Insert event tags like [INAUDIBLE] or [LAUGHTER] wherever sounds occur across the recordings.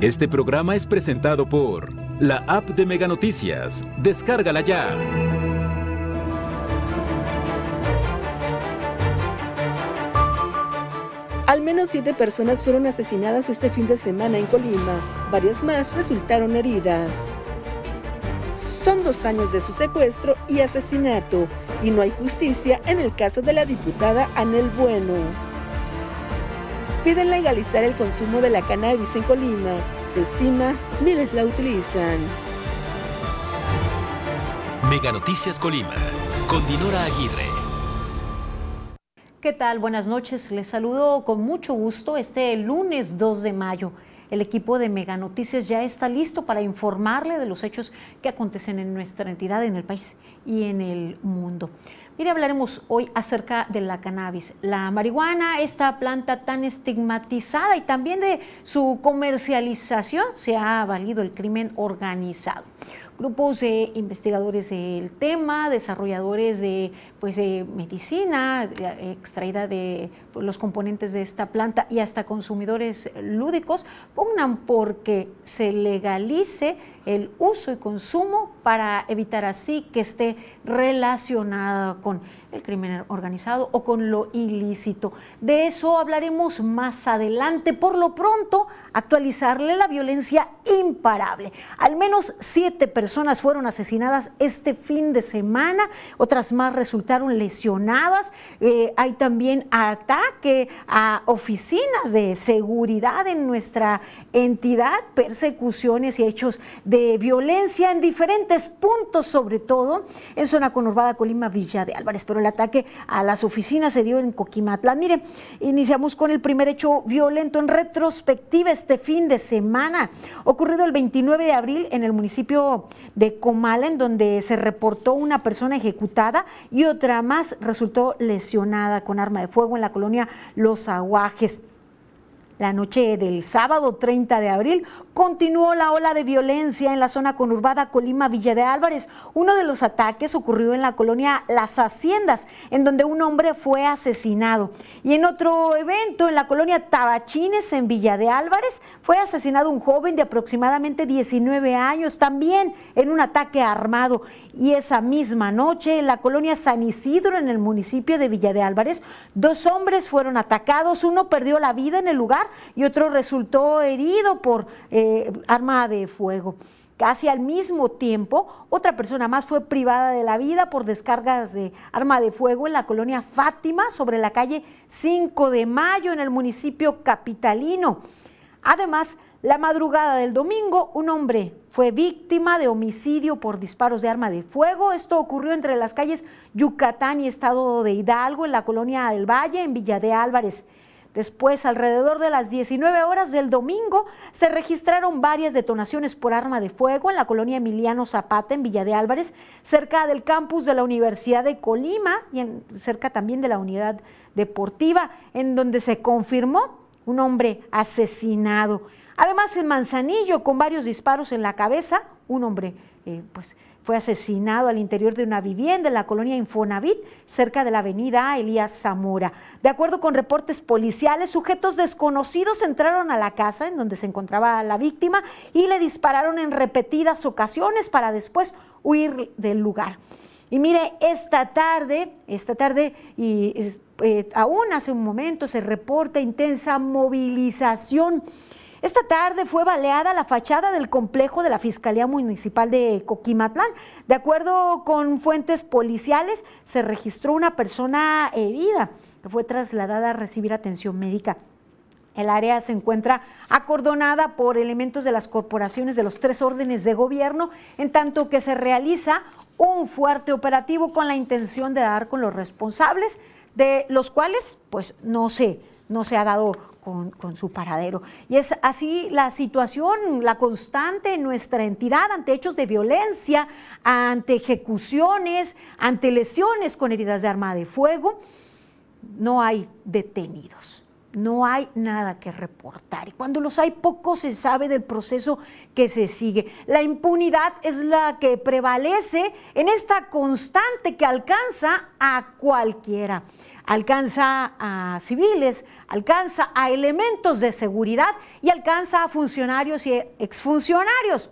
Este programa es presentado por la app de Mega Noticias. Descárgala ya. Al menos siete personas fueron asesinadas este fin de semana en Colima. Varias más resultaron heridas. Son dos años de su secuestro y asesinato, y no hay justicia en el caso de la diputada Anel Bueno. Piden legalizar el consumo de la cannabis en Colima. Se estima miles la utilizan. Mega Noticias Colima, con Dinora Aguirre. ¿Qué tal? Buenas noches. Les saludo con mucho gusto este lunes 2 de mayo. El equipo de Mega Noticias ya está listo para informarle de los hechos que acontecen en nuestra entidad, en el país y en el mundo. Mire, hablaremos hoy acerca de la cannabis, la marihuana, esta planta tan estigmatizada y también de su comercialización se ha valido el crimen organizado. Grupos de investigadores del tema, desarrolladores de, pues, de medicina extraída de pues, los componentes de esta planta y hasta consumidores lúdicos, pugnan porque se legalice el uso y consumo para evitar así que esté relacionada con el crimen organizado o con lo ilícito. De eso hablaremos más adelante. Por lo pronto, actualizarle la violencia imparable. Al menos siete personas fueron asesinadas este fin de semana, otras más resultaron lesionadas. Eh, hay también ataque a oficinas de seguridad en nuestra entidad, persecuciones y hechos de violencia en diferentes puntos, sobre todo en zona conurbada Colima Villa de Álvarez. Pero el ataque a las oficinas se dio en Coquimatlán. Mire, iniciamos con el primer hecho violento en retrospectiva este fin de semana, ocurrido el 29 de abril en el municipio de Comala, en donde se reportó una persona ejecutada y otra más resultó lesionada con arma de fuego en la colonia Los Aguajes. La noche del sábado 30 de abril continuó la ola de violencia en la zona conurbada Colima Villa de Álvarez. Uno de los ataques ocurrió en la colonia Las Haciendas, en donde un hombre fue asesinado. Y en otro evento, en la colonia Tabachines, en Villa de Álvarez, fue asesinado un joven de aproximadamente 19 años, también en un ataque armado. Y esa misma noche, en la colonia San Isidro, en el municipio de Villa de Álvarez, dos hombres fueron atacados. Uno perdió la vida en el lugar y otro resultó herido por eh, arma de fuego. Casi al mismo tiempo, otra persona más fue privada de la vida por descargas de arma de fuego en la colonia Fátima, sobre la calle 5 de Mayo, en el municipio capitalino. Además, la madrugada del domingo, un hombre fue víctima de homicidio por disparos de arma de fuego. Esto ocurrió entre las calles Yucatán y Estado de Hidalgo, en la colonia del Valle, en Villa de Álvarez. Después, alrededor de las 19 horas del domingo, se registraron varias detonaciones por arma de fuego en la colonia Emiliano Zapata, en Villa de Álvarez, cerca del campus de la Universidad de Colima y cerca también de la unidad deportiva, en donde se confirmó un hombre asesinado. Además, en Manzanillo, con varios disparos en la cabeza, un hombre eh, pues, fue asesinado al interior de una vivienda en la colonia Infonavit, cerca de la avenida Elías Zamora. De acuerdo con reportes policiales, sujetos desconocidos entraron a la casa en donde se encontraba la víctima y le dispararon en repetidas ocasiones para después huir del lugar. Y mire, esta tarde, esta tarde y eh, aún hace un momento se reporta intensa movilización esta tarde fue baleada la fachada del complejo de la Fiscalía Municipal de Coquimatlán. De acuerdo con fuentes policiales, se registró una persona herida que fue trasladada a recibir atención médica. El área se encuentra acordonada por elementos de las corporaciones de los tres órdenes de gobierno, en tanto que se realiza un fuerte operativo con la intención de dar con los responsables, de los cuales pues no se, no se ha dado con, su paradero. Y es así la situación, la constante en nuestra entidad ante hechos de violencia, ante ejecuciones, ante lesiones con heridas de arma de fuego. No hay detenidos no hay nada que reportar. Y cuando los hay, poco se sabe del proceso que se sigue. La impunidad es la que prevalece en esta constante que alcanza a cualquiera alcanza a civiles, alcanza a elementos de seguridad y alcanza a funcionarios y exfuncionarios.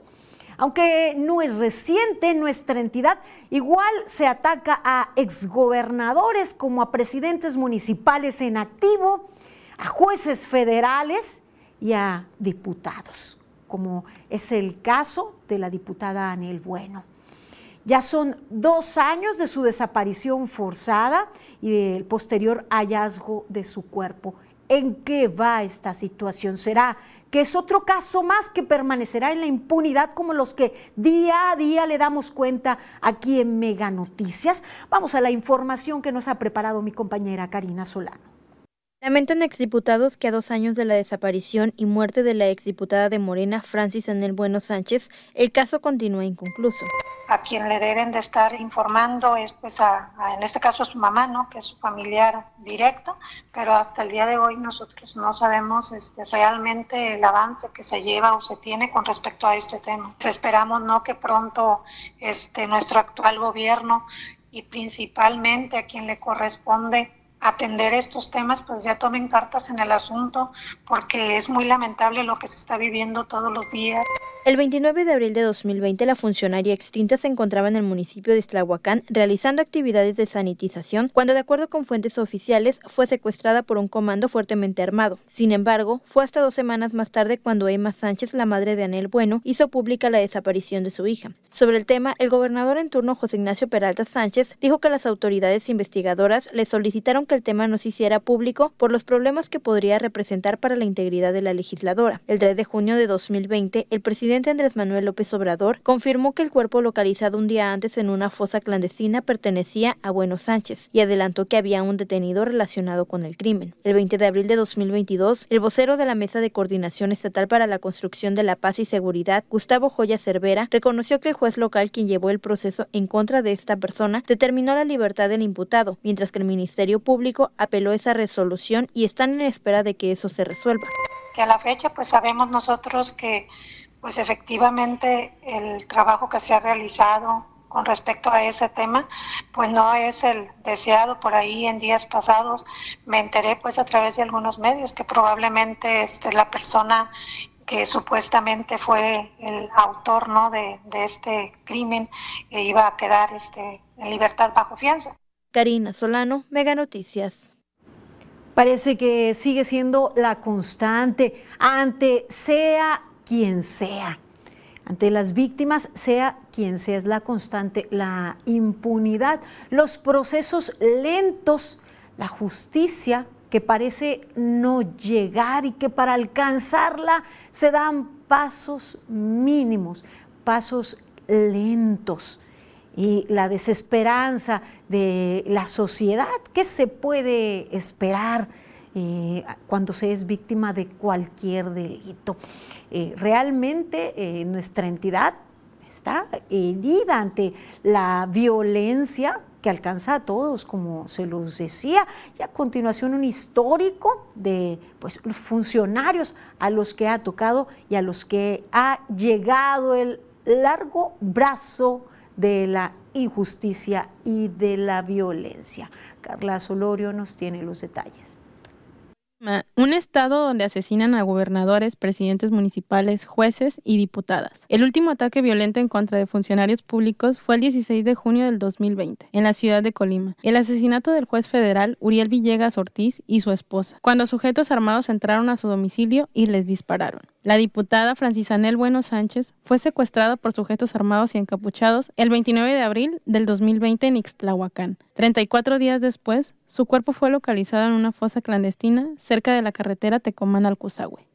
Aunque no es reciente nuestra entidad, igual se ataca a exgobernadores como a presidentes municipales en activo, a jueces federales y a diputados, como es el caso de la diputada Anel Bueno. Ya son dos años de su desaparición forzada y del posterior hallazgo de su cuerpo. ¿En qué va esta situación? ¿Será que es otro caso más que permanecerá en la impunidad como los que día a día le damos cuenta aquí en Mega Noticias? Vamos a la información que nos ha preparado mi compañera Karina Solano. Lamentan exdiputados que a dos años de la desaparición y muerte de la exdiputada de Morena, Francis Anel Bueno Sánchez, el caso continúa inconcluso. A quien le deben de estar informando es, pues, a, en este caso, a su mamá, ¿no? Que es su familiar directo, pero hasta el día de hoy nosotros no sabemos este, realmente el avance que se lleva o se tiene con respecto a este tema. Esperamos, ¿no? Que pronto este, nuestro actual gobierno y principalmente a quien le corresponde atender estos temas, pues ya tomen cartas en el asunto, porque es muy lamentable lo que se está viviendo todos los días. El 29 de abril de 2020, la funcionaria extinta se encontraba en el municipio de Estlahuacán realizando actividades de sanitización, cuando de acuerdo con fuentes oficiales fue secuestrada por un comando fuertemente armado. Sin embargo, fue hasta dos semanas más tarde cuando Emma Sánchez, la madre de Anel Bueno, hizo pública la desaparición de su hija. Sobre el tema, el gobernador en turno José Ignacio Peralta Sánchez dijo que las autoridades investigadoras le solicitaron el tema no se hiciera público por los problemas que podría representar para la integridad de la legisladora. El 3 de junio de 2020, el presidente Andrés Manuel López Obrador confirmó que el cuerpo localizado un día antes en una fosa clandestina pertenecía a Bueno Sánchez y adelantó que había un detenido relacionado con el crimen. El 20 de abril de 2022, el vocero de la Mesa de Coordinación Estatal para la Construcción de la Paz y Seguridad, Gustavo Joya Cervera, reconoció que el juez local quien llevó el proceso en contra de esta persona determinó la libertad del imputado, mientras que el Ministerio Público apeló esa resolución y están en espera de que eso se resuelva. Que a la fecha pues sabemos nosotros que pues efectivamente el trabajo que se ha realizado con respecto a ese tema, pues no es el deseado por ahí en días pasados. Me enteré pues a través de algunos medios que probablemente este, la persona que supuestamente fue el autor ¿no? de, de este crimen e iba a quedar este, en libertad bajo fianza. Karina Solano, Mega Noticias. Parece que sigue siendo la constante ante sea quien sea. Ante las víctimas, sea quien sea, es la constante, la impunidad, los procesos lentos, la justicia que parece no llegar y que para alcanzarla se dan pasos mínimos, pasos lentos y la desesperanza de la sociedad. ¿Qué se puede esperar eh, cuando se es víctima de cualquier delito? Eh, realmente eh, nuestra entidad está herida ante la violencia que alcanza a todos, como se los decía, y a continuación un histórico de pues, funcionarios a los que ha tocado y a los que ha llegado el largo brazo de la injusticia y de la violencia. Carla Solorio nos tiene los detalles. Un estado donde asesinan a gobernadores, presidentes municipales, jueces y diputadas. El último ataque violento en contra de funcionarios públicos fue el 16 de junio del 2020, en la ciudad de Colima. El asesinato del juez federal Uriel Villegas Ortiz y su esposa, cuando sujetos armados entraron a su domicilio y les dispararon. La diputada Francisanel Bueno Sánchez fue secuestrada por sujetos armados y encapuchados el 29 de abril del 2020 en Ixtlahuacán. 34 días después, su cuerpo fue localizado en una fosa clandestina cerca de la carretera Tecomán al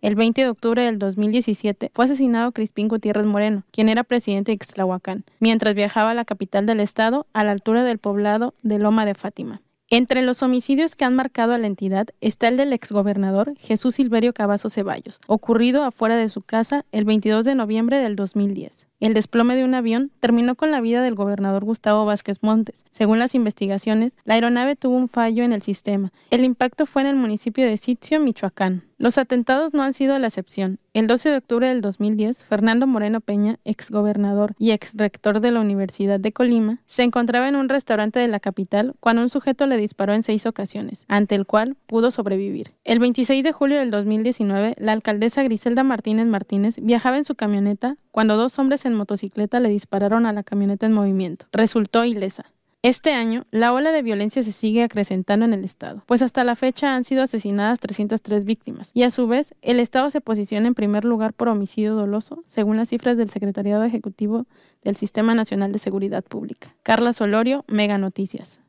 El 20 de octubre del 2017 fue asesinado Crispín Gutiérrez Moreno, quien era presidente de Ixtlahuacán, mientras viajaba a la capital del estado a la altura del poblado de Loma de Fátima. Entre los homicidios que han marcado a la entidad está el del exgobernador Jesús Silverio Cavazo Ceballos, ocurrido afuera de su casa el 22 de noviembre del 2010. El desplome de un avión terminó con la vida del gobernador Gustavo Vázquez Montes. Según las investigaciones, la aeronave tuvo un fallo en el sistema. El impacto fue en el municipio de Sitio, Michoacán. Los atentados no han sido la excepción. El 12 de octubre del 2010, Fernando Moreno Peña, exgobernador y exrector de la Universidad de Colima, se encontraba en un restaurante de la capital cuando un sujeto le disparó en seis ocasiones, ante el cual pudo sobrevivir. El 26 de julio del 2019, la alcaldesa Griselda Martínez Martínez viajaba en su camioneta cuando dos hombres en motocicleta le dispararon a la camioneta en movimiento. Resultó ilesa. Este año, la ola de violencia se sigue acrecentando en el Estado, pues hasta la fecha han sido asesinadas 303 víctimas, y a su vez, el Estado se posiciona en primer lugar por homicidio doloso, según las cifras del Secretariado Ejecutivo del Sistema Nacional de Seguridad Pública. Carla Solorio, Mega Noticias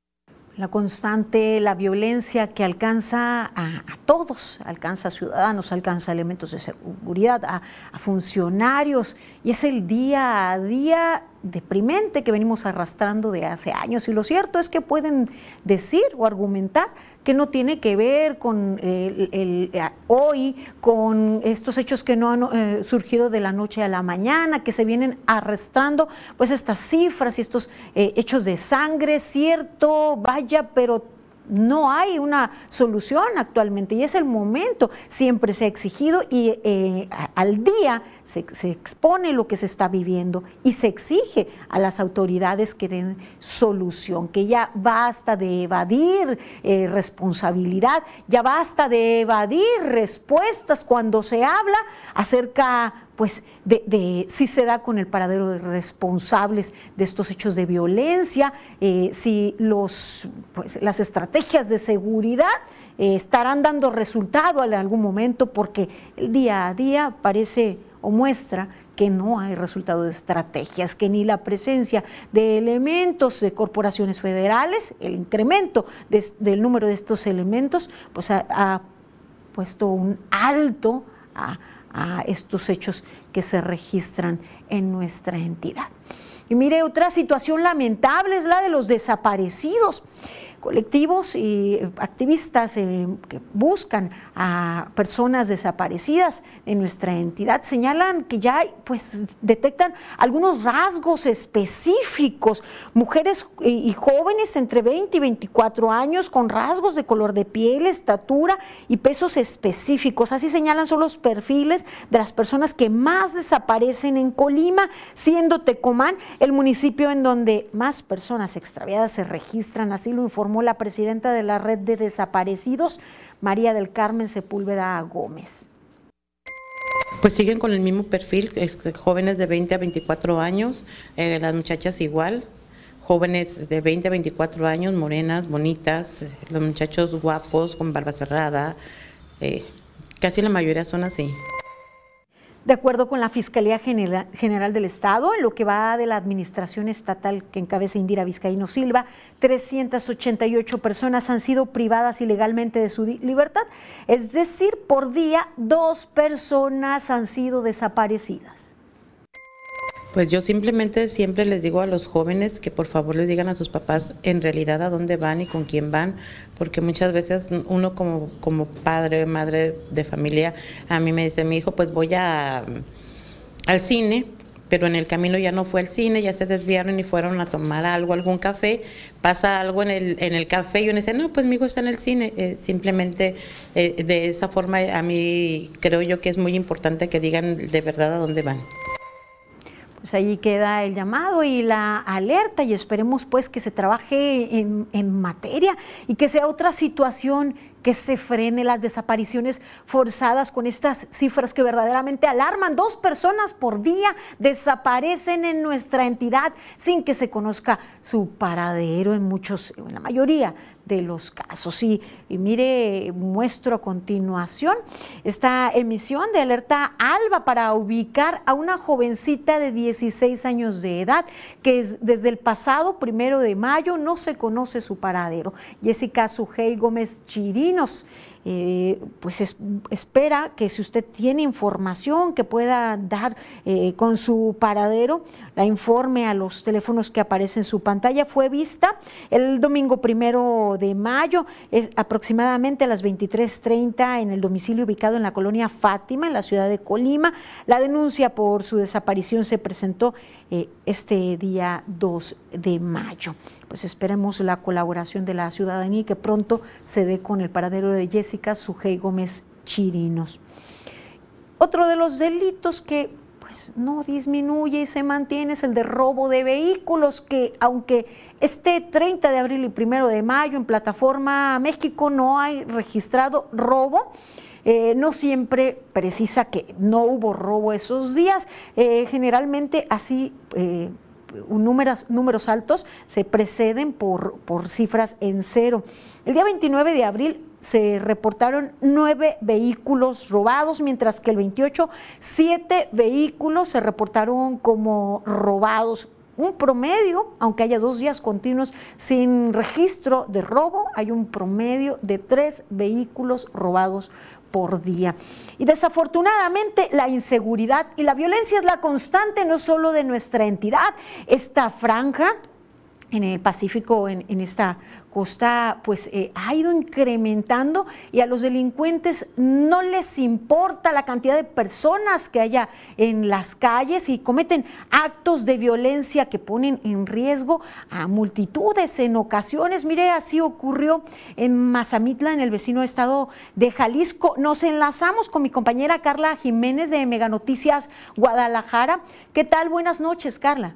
la constante, la violencia que alcanza a, todos, alcanza a ciudadanos, alcanza elementos de seguridad, a, funcionarios, y es el día a día deprimente que venimos arrastrando de hace años. Y lo cierto es que pueden decir o argumentar que no tiene que ver con el, eh, hoy, con estos hechos que no han eh, surgido de la noche a la mañana, que se vienen arrastrando, pues estas cifras y estos eh, hechos de sangre, cierto, vaya, pero no hay una solución actualmente y es el momento. Siempre se ha exigido y eh, al día se, expone lo que se está viviendo y se exige a las autoridades que den solución, que ya basta de evadir eh, responsabilidad, ya basta de evadir respuestas cuando se habla acerca pues de, si se da con el paradero de responsables de estos hechos de violencia, eh, si los, pues, las estrategias de seguridad eh, estarán dando resultado en algún momento, porque el día a día parece o muestra que no hay resultado de estrategias, que ni la presencia de elementos de corporaciones federales, el incremento del número de estos elementos, pues ha puesto un alto a estos hechos que se registran en nuestra entidad. Y mire, otra situación lamentable es la de los desaparecidos colectivos y activistas eh, que buscan a personas desaparecidas en nuestra entidad señalan que ya pues detectan algunos rasgos específicos, mujeres y jóvenes entre 20 y 24 años con rasgos de color de piel, estatura y pesos específicos. Así señalan son los perfiles de las personas que más desaparecen en Colima, siendo Tecomán el municipio en donde más personas extraviadas se registran, así lo informó la presidenta de la red de desaparecidos, María del Carmen Sepúlveda Gómez. Pues siguen con el mismo perfil, jóvenes de 20 a 24 años, eh, las muchachas igual, jóvenes de 20 a 24 años, morenas, bonitas, los muchachos guapos, con barba cerrada, eh, casi la mayoría son así. De acuerdo con la Fiscalía General del Estado, en lo que va de la administración estatal que encabeza Indira Vizcaíno Silva, 388 personas han sido privadas ilegalmente de su libertad, es decir, por día dos personas han sido desaparecidas. Pues yo simplemente siempre les digo a los jóvenes que por favor les digan a sus papás en realidad a dónde van y con quién van, porque muchas veces uno como, como padre, madre de familia, a mí me dice mi hijo, pues voy a, al cine, pero en el camino ya no fue al cine, ya se desviaron y fueron a tomar algo, algún café, pasa algo en el, en el café y uno dice, no, pues mi hijo está en el cine. Eh, simplemente eh, de esa forma a mí creo yo que es muy importante que digan de verdad a dónde van pues ahí queda el llamado y la alerta y esperemos pues que se trabaje en, en, materia y que sea otra situación que se frene las desapariciones forzadas con estas cifras que verdaderamente alarman. Dos personas por día desaparecen en nuestra entidad sin que se conozca su paradero en muchos, en la mayoría de los casos. Y, mire, muestro a continuación esta emisión de alerta ALBA para ubicar a una jovencita de 16 años de edad que desde el pasado primero de mayo no se conoce su paradero. Jessica Sujei Gómez Chirinos eh, pues espera que si usted tiene información que pueda dar eh, con su paradero, la informe a los teléfonos que aparecen en su pantalla. Fue vista el domingo primero de mayo, aproximadamente a las 23.30 en el domicilio ubicado en la colonia Fátima, en la ciudad de Colima. La denuncia por su desaparición se presentó eh, este día 2 de mayo. Pues esperemos la colaboración de la ciudadanía y que pronto se dé con el paradero de Jessica Sujei Gómez Chirinos. Otro de los delitos que pues no disminuye y se mantiene es el de robo de vehículos, que aunque este 30 de abril y 1 de mayo en plataforma México no hay registrado robo, eh, no siempre precisa que no hubo robo esos días. Eh, generalmente así eh, números, números altos se preceden por, por cifras en cero. El día 29 de abril se reportaron nueve vehículos robados, mientras que el 28, siete vehículos se reportaron como robados. Un promedio, aunque haya dos días continuos sin registro de robo, hay un promedio de tres vehículos robados por día. Y desafortunadamente la inseguridad y la violencia es la constante no solo de nuestra entidad, esta franja en el Pacífico, en, esta costa, pues eh, ha ido incrementando y a los delincuentes no les importa la cantidad de personas que haya en las calles y cometen actos de violencia que ponen en riesgo a multitudes en ocasiones. Mire, así ocurrió en Mazamitla, en el vecino estado de Jalisco. Nos enlazamos con mi compañera Carla Jiménez de Mega Noticias Guadalajara. ¿Qué tal? Buenas noches, Carla.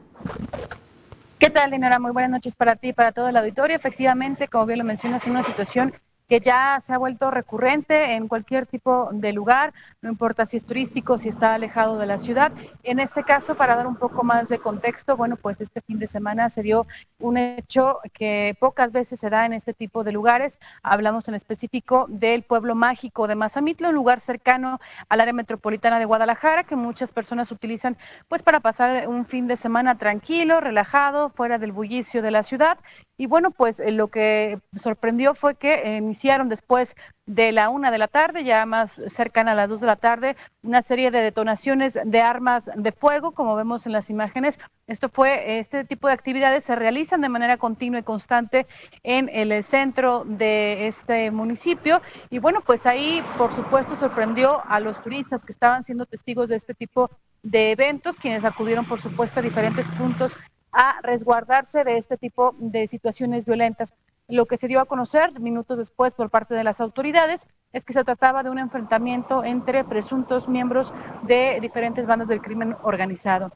¿Qué tal, Dinora? Muy buenas noches para ti y para todo el auditorio. Efectivamente, como bien lo mencionas, es una situación que ya se ha vuelto recurrente en cualquier tipo de lugar, no importa si es turístico, si está alejado de la ciudad. En este caso, para dar un poco más de contexto, bueno, pues este fin de semana se dio un hecho que pocas veces se da en este tipo de lugares. Hablamos en específico del pueblo mágico de Mazamitla, un lugar cercano al área metropolitana de Guadalajara que muchas personas utilizan pues para pasar un fin de semana tranquilo, relajado, fuera del bullicio de la ciudad. Y bueno, pues eh, lo que sorprendió fue que iniciaron después de la una de la tarde, ya más cercana a las dos de la tarde, una serie de detonaciones de armas de fuego, como vemos en las imágenes. Esto fue, este tipo de actividades se realizan de manera continua y constante en el centro de este municipio. Y bueno, pues ahí, por supuesto, sorprendió a los turistas que estaban siendo testigos de este tipo de eventos, quienes acudieron, por supuesto, a diferentes puntos a resguardarse de este tipo de situaciones violentas. Lo que se dio a conocer minutos después por parte de las autoridades es que se trataba de un enfrentamiento entre presuntos miembros de diferentes bandas del crimen organizado.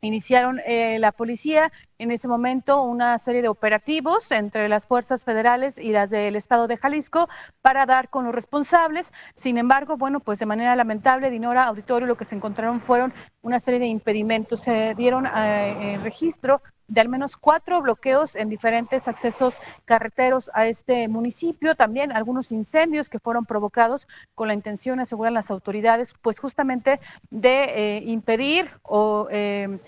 Iniciaron eh, la policía en ese momento una serie de operativos entre las fuerzas federales y las del estado de Jalisco para dar con los responsables. Sin embargo, bueno, pues de manera lamentable, Dinora Auditorio, lo que se encontraron fueron una serie de impedimentos. Se dieron eh, registro de al menos cuatro bloqueos en diferentes accesos carreteros a este municipio, también algunos incendios que fueron provocados con la intención, aseguran las autoridades, pues justamente de eh, impedir o eh,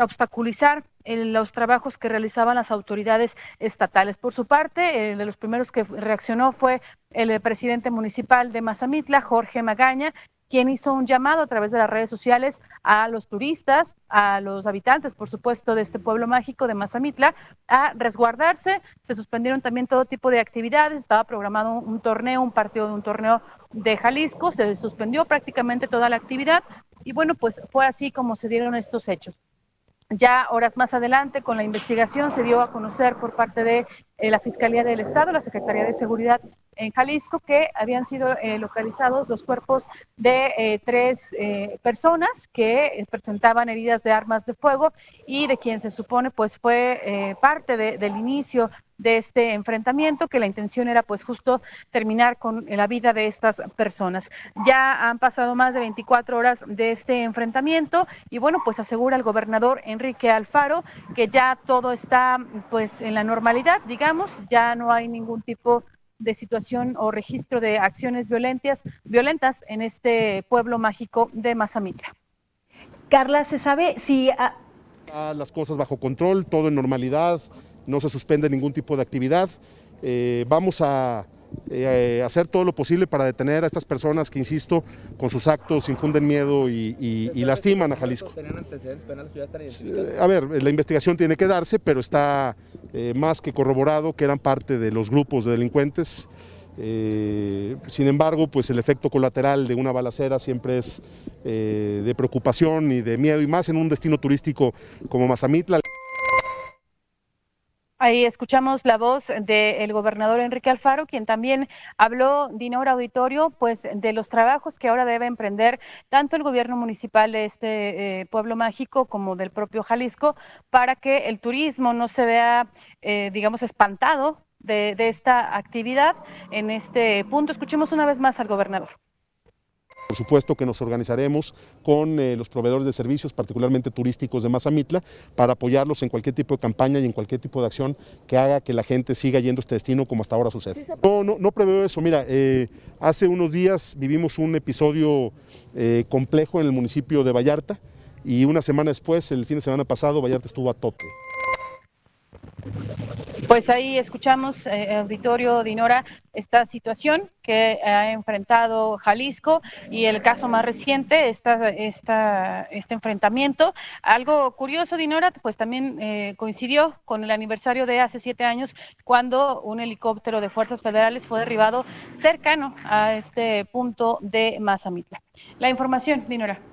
obstaculizar los trabajos que realizaban las autoridades estatales. Por su parte, de los primeros que reaccionó fue el presidente municipal de Mazamitla, Jorge Magaña, quien hizo un llamado a través de las redes sociales a los turistas, a los habitantes, por supuesto, de este pueblo mágico de Mazamitla, a resguardarse. Se suspendieron también todo tipo de actividades. Estaba programado un torneo, un partido de un torneo de Jalisco. Se suspendió prácticamente toda la actividad. Y bueno, pues fue así como se dieron estos hechos. Ya horas más adelante, con la investigación, se dio a conocer por parte de eh, la Fiscalía del Estado, la Secretaría de Seguridad en Jalisco, que habían sido eh, localizados los cuerpos de eh, tres personas que presentaban heridas de armas de fuego y de quien se supone pues fue parte del inicio de este enfrentamiento, que la intención era pues justo terminar con la vida de estas personas. Ya han pasado más de 24 horas de este enfrentamiento y bueno, pues asegura el gobernador Enrique Alfaro que ya todo está pues en la normalidad, digamos, ya no hay ningún tipo de situación o registro de acciones violentas, violentas en este pueblo mágico de Mazamitla. Carla, ¿se sabe si... Las cosas bajo control, todo en normalidad, no se suspende ningún tipo de actividad. Eh, vamos a eh, hacer todo lo posible para detener a estas personas que, insisto, con sus actos infunden miedo y, lastiman a Jalisco. A ver, la investigación tiene que darse, pero está eh, más que corroborado que eran parte de los grupos de delincuentes. sin embargo, pues el efecto colateral de una balacera siempre es de preocupación y de miedo, y más en un destino turístico como Mazamitla. Ahí escuchamos la voz del gobernador Enrique Alfaro, quien también habló, Dinora Auditorio, pues de los trabajos que ahora debe emprender tanto el gobierno municipal de este eh, pueblo mágico como del propio Jalisco para que el turismo no se vea, eh, digamos, espantado de esta actividad en este punto. Escuchemos una vez más al gobernador. Por supuesto que nos organizaremos con eh, los proveedores de servicios, particularmente turísticos de Mazamitla, para apoyarlos en cualquier tipo de campaña y en cualquier tipo de acción que haga que la gente siga yendo a este destino como hasta ahora sucede. No, no, no preveo eso. Mira, eh, hace unos días vivimos un episodio eh, complejo en el municipio de Vallarta y una semana después, el fin de semana pasado, Vallarta estuvo a tope. Pues ahí escuchamos, eh, auditorio Dinora, esta situación que ha enfrentado Jalisco y el caso más reciente, esta, este enfrentamiento. Algo curioso, Dinora, pues también eh, coincidió con el aniversario de hace siete años cuando un helicóptero de fuerzas federales fue derribado cercano a este punto de Mazamitla. La información, Dinora.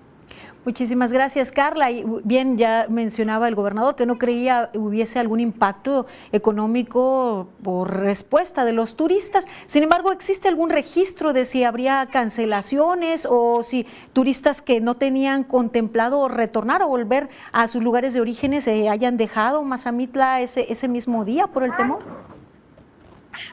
Muchísimas gracias, Carla. Y bien, ya mencionaba el gobernador que no creía hubiese algún impacto económico por respuesta de los turistas. Sin embargo, ¿existe algún registro de si habría cancelaciones o si turistas que no tenían contemplado retornar o volver a sus lugares de origen se hayan dejado Mazamitla ese, ese mismo día por el temor?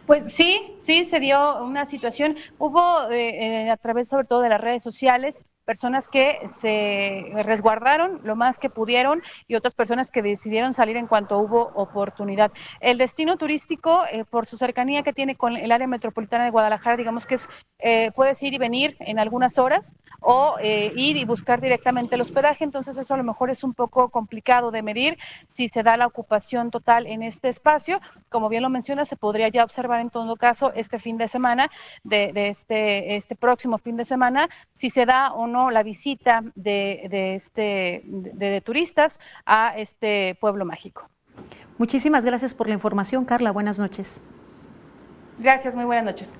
Pues sí, sí, se dio una situación. Hubo eh, eh, a través sobre todo de las redes sociales personas que se resguardaron lo más que pudieron y otras personas que decidieron salir en cuanto hubo oportunidad. El destino turístico, eh, por su cercanía que tiene con el área metropolitana de Guadalajara, digamos que es, eh, puedes ir y venir en algunas horas o eh, ir y buscar directamente el hospedaje, entonces eso a lo mejor es un poco complicado de medir si se da la ocupación total en este espacio. Como bien lo menciona, se podría ya observar en todo caso este fin de semana, de, este, este próximo fin de semana, si se da o no la visita de, este, de, turistas a este pueblo mágico. Muchísimas gracias por la información, Carla. Buenas noches. Gracias, muy buenas noches.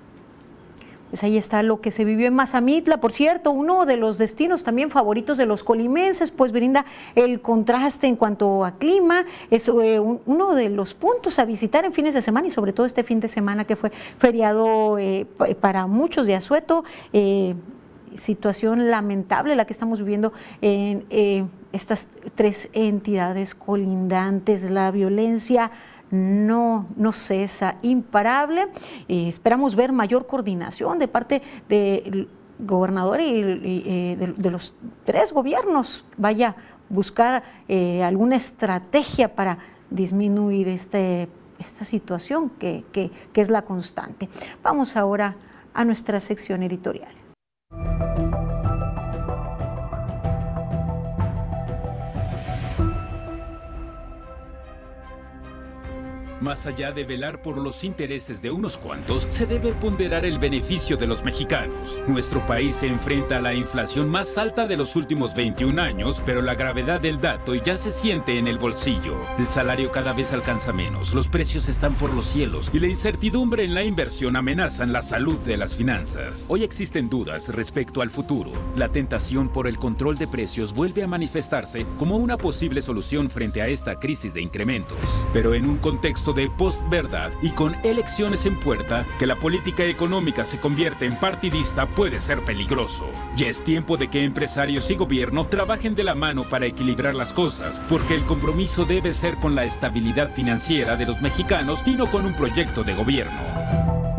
Pues ahí está lo que se vivió en Mazamitla, por cierto, uno de los destinos también favoritos de los colimenses, pues brinda el contraste en cuanto a clima, es eh, uno de los puntos a visitar en fines de semana y sobre todo este fin de semana que fue feriado eh, para muchos de Azueto. Eh, situación lamentable la que estamos viviendo en eh, estas tres entidades colindantes, la violencia no, no cesa, imparable. Eh, esperamos ver mayor coordinación de parte del gobernador y, eh, de, los tres gobiernos. Vaya, buscar alguna estrategia para disminuir este, esta situación que es la constante. Vamos ahora a nuestra sección editorial. Más allá de velar por los intereses de unos cuantos, se debe ponderar el beneficio de los mexicanos. Nuestro país se enfrenta a la inflación más alta de los últimos 21 años, pero la gravedad del dato ya se siente en el bolsillo. El salario cada vez alcanza menos, los precios están por los cielos y la incertidumbre en la inversión amenazan la salud de las finanzas. Hoy existen dudas respecto al futuro. La tentación por el control de precios vuelve a manifestarse como una posible solución frente a esta crisis de incrementos. Pero en un contexto de postverdad y con elecciones en puerta, que la política económica se convierte en partidista puede ser peligroso. Ya es tiempo de que empresarios y gobierno trabajen de la mano para equilibrar las cosas, porque el compromiso debe ser con la estabilidad financiera de los mexicanos y no con un proyecto de gobierno.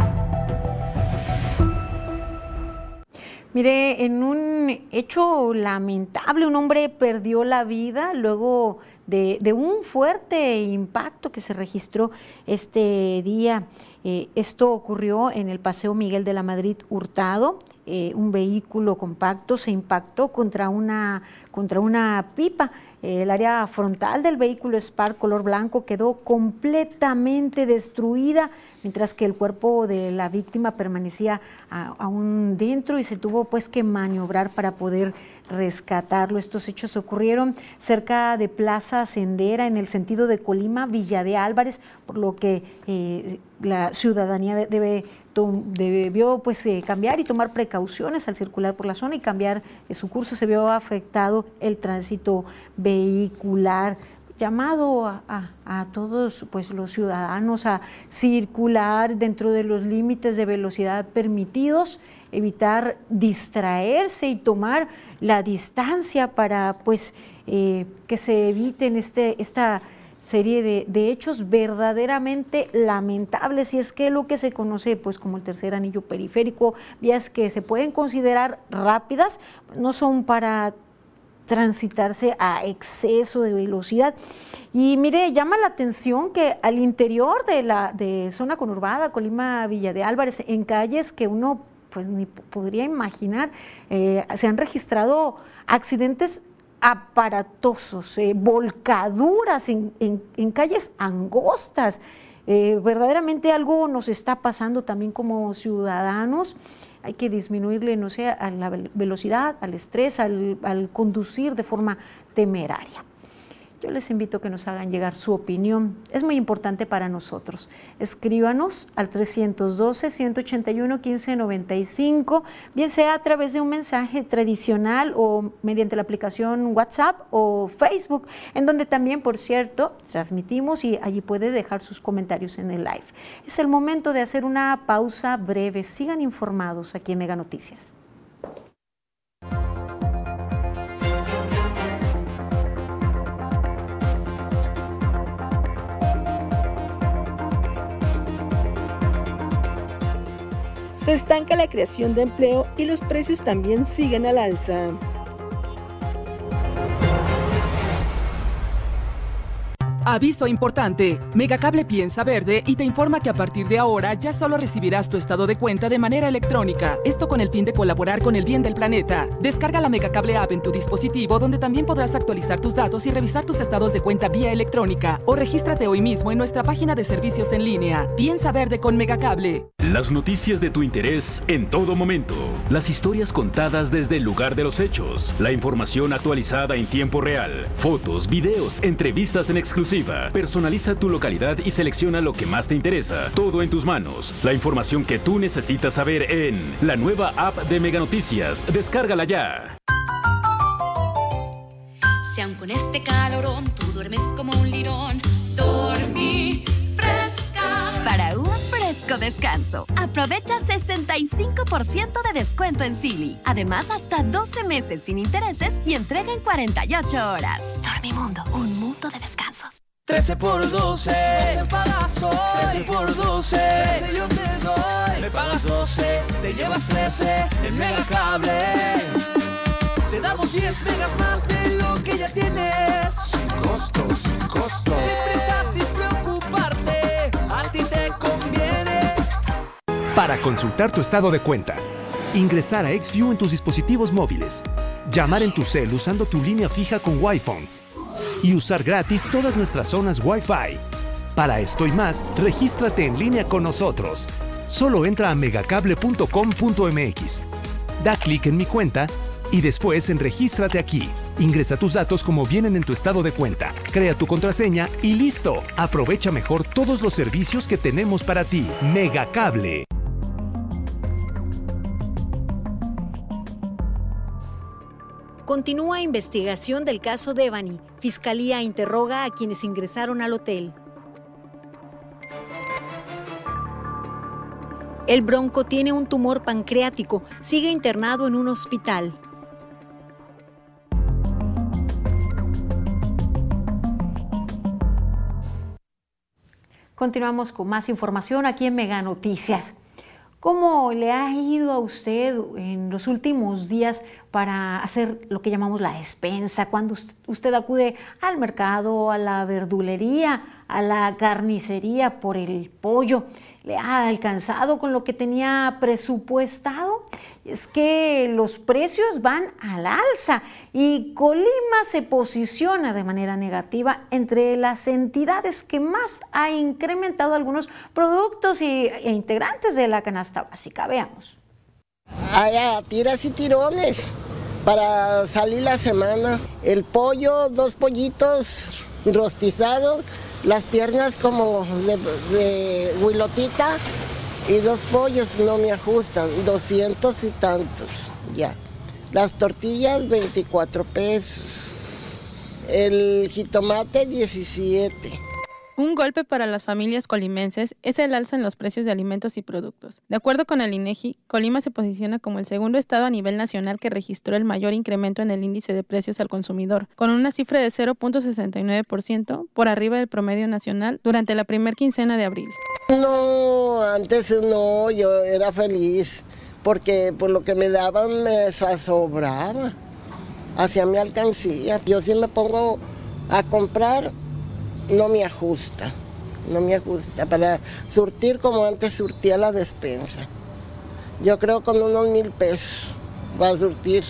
Mire, en un hecho lamentable, un hombre perdió la vida luego de, un fuerte impacto que se registró este día. Eh, esto ocurrió en el Paseo Miguel de la Madrid Hurtado. Eh, un vehículo compacto se impactó contra una, contra una pipa. el área frontal del vehículo Spark color blanco quedó completamente destruida, mientras que el cuerpo de la víctima permanecía aún dentro y se tuvo pues que maniobrar para poder rescatarlo. Estos hechos ocurrieron cerca de Plaza Sendera, en el sentido de Colima, Villa de Álvarez, por lo que eh, la ciudadanía debe debió pues eh, cambiar y tomar precauciones al circular por la zona y cambiar eh, su curso. Se vio afectado el tránsito vehicular llamado a, todos pues, los ciudadanos a circular dentro de los límites de velocidad permitidos, evitar distraerse y tomar la distancia para pues, eh, que se eviten este, esta serie de, hechos verdaderamente lamentables. Y es que lo que se conoce pues como el tercer anillo periférico, vías que se pueden considerar rápidas, no son para transitarse a exceso de velocidad. Y mire, llama la atención que al interior de la de zona conurbada, Colima Villa de Álvarez, en calles que uno pues ni podría imaginar, eh, se han registrado accidentes aparatosos, eh, volcaduras en, calles angostas. Eh, verdaderamente algo nos está pasando también como ciudadanos. Hay que disminuirle, no sé, a la velocidad, al estrés, al conducir de forma temeraria. Yo les invito a que nos hagan llegar su opinión. Es muy importante para nosotros. Escríbanos al 312-181-1595, bien sea a través de un mensaje tradicional o mediante la aplicación WhatsApp o Facebook, en donde también, por cierto, transmitimos y allí puede dejar sus comentarios en el live. Es el momento de hacer una pausa breve. Sigan informados aquí en Mega Noticias. Se estanca la creación de empleo y los precios también siguen al alza. Aviso importante. Megacable piensa verde y te informa que a partir de ahora ya solo recibirás tu estado de cuenta de manera electrónica. Esto con el fin de colaborar con el bien del planeta. Descarga la Megacable app en tu dispositivo donde también podrás actualizar tus datos y revisar tus estados de cuenta vía electrónica. O regístrate hoy mismo en nuestra página de servicios en línea. Piensa verde con Megacable. Las noticias de tu interés en todo momento. Las historias contadas desde el lugar de los hechos. La información actualizada en tiempo real. Fotos, videos, entrevistas en exclusiva Personaliza tu localidad y selecciona lo que más te interesa. Todo en tus manos. La información que tú necesitas saber en la nueva app de Mega Noticias. Descárgala ya. Si aun con este calorón tú duermes como un lirón, dormí fresca. Para un fresco descanso, aprovecha 65% de descuento en Silly. Además, hasta 12 meses sin intereses y entrega en 48 horas. Dormimundo, un mundo de descansos. 13 por 12, 12 pagazos. 13 por 12, 13 yo te doy. Me pagas 12, te llevas 13 en Megacable. Te damos 10 megas más de lo que ya tienes. Sin costo, sin costo. Sin prisa, sin preocuparte, a ti te conviene. Para consultar tu estado de cuenta, ingresar a XView en tus dispositivos móviles, llamar en tu cel usando tu línea fija con Wi-Fi y usar gratis todas nuestras zonas Wi-Fi. Para esto y más, regístrate en línea con nosotros. Solo entra a megacable.com.mx. Da clic en mi cuenta y después en Regístrate aquí. Ingresa tus datos como vienen en tu estado de cuenta, crea tu contraseña y listo. Aprovecha mejor todos los servicios que tenemos para ti. Megacable. Continúa investigación del caso Devani. Fiscalía interroga a quienes ingresaron al hotel. El bronco tiene un tumor pancreático. Sigue internado en un hospital. Continuamos con más información aquí en Mega Noticias. ¿Cómo le ha ido a usted en los últimos días para hacer lo que llamamos la despensa? Cuando usted acude al mercado, a la verdulería, a la carnicería por el pollo, ¿le ha alcanzado con lo que tenía presupuestado? es que los precios van al alza y Colima se posiciona de manera negativa entre las entidades que más ha incrementado algunos productos y, e integrantes de la canasta básica. Veamos. Tiras y tirones para salir la semana. El pollo, dos pollitos rostizados, las piernas como de, huilotita y dos pollos no me ajustan, 200 y tantos, ya. Las tortillas, 24 pesos. El jitomate 17. Un golpe para las familias colimenses es el alza en los precios de alimentos y productos. De acuerdo con el INEGI, Colima se posiciona como el segundo estado a nivel nacional que registró el mayor incremento en el índice de precios al consumidor, con una cifra de 0.69% por arriba del promedio nacional durante la primer quincena de abril. No, antes no, yo era feliz porque por lo que me daban me sobraba, hacia mi alcancía. Yo sí me pongo a comprar no me ajusta, no me ajusta para surtir como antes surtía la despensa. Yo creo con unos mil pesos va a surtir.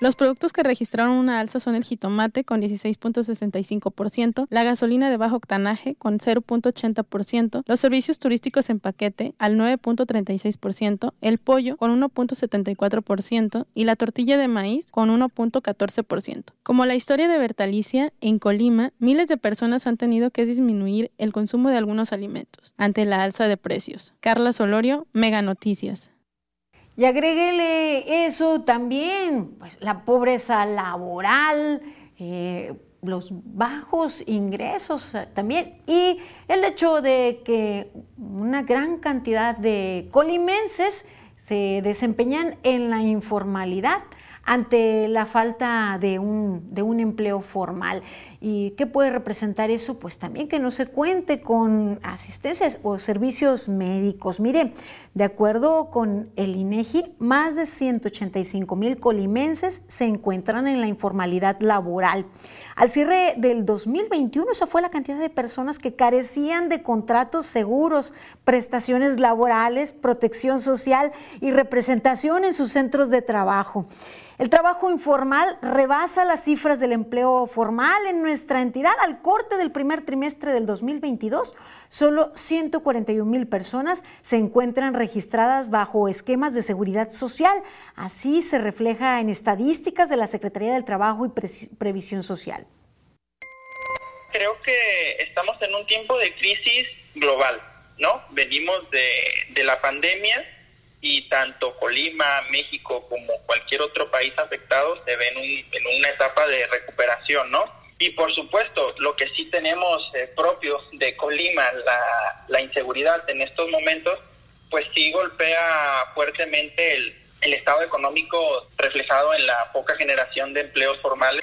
Los productos que registraron una alza son el jitomate con 16.65%, la gasolina de bajo octanaje con 0.80%, los servicios turísticos en paquete al 9.36%, el pollo con 1.74% y la tortilla de maíz con 1.14%. Como la historia de Bertalicia, en Colima, miles de personas han tenido que disminuir el consumo de algunos alimentos ante la alza de precios. Carla Solorio, Mega Noticias. Y agréguele eso también, pues la pobreza laboral, eh, los bajos ingresos eh, también y el hecho de que una gran cantidad de colimenses se desempeñan en la informalidad ante la falta de un, de un empleo formal. ¿Y qué puede representar eso? Pues también que no se cuente con asistencias o servicios médicos. Mire, de acuerdo con el INEGI, más de 185 mil colimenses se encuentran en la informalidad laboral. Al cierre del 2021, esa fue la cantidad de personas que carecían de contratos seguros, prestaciones laborales, protección social y representación en sus centros de trabajo. El trabajo informal rebasa las cifras del empleo formal en nuestra entidad. Al corte del primer trimestre del 2022, solo 141 mil personas se encuentran registradas bajo esquemas de seguridad social. Así se refleja en estadísticas de la Secretaría del Trabajo y Previsión Social. Creo que estamos en un tiempo de crisis global, ¿no? Venimos de, la pandemia tanto Colima, México como cualquier otro país afectado se ven en una etapa de recuperación, ¿no? Y por supuesto, lo que sí tenemos eh, propio de Colima, la, inseguridad en estos momentos, pues sí golpea fuertemente el estado económico reflejado en la poca generación de empleos formales.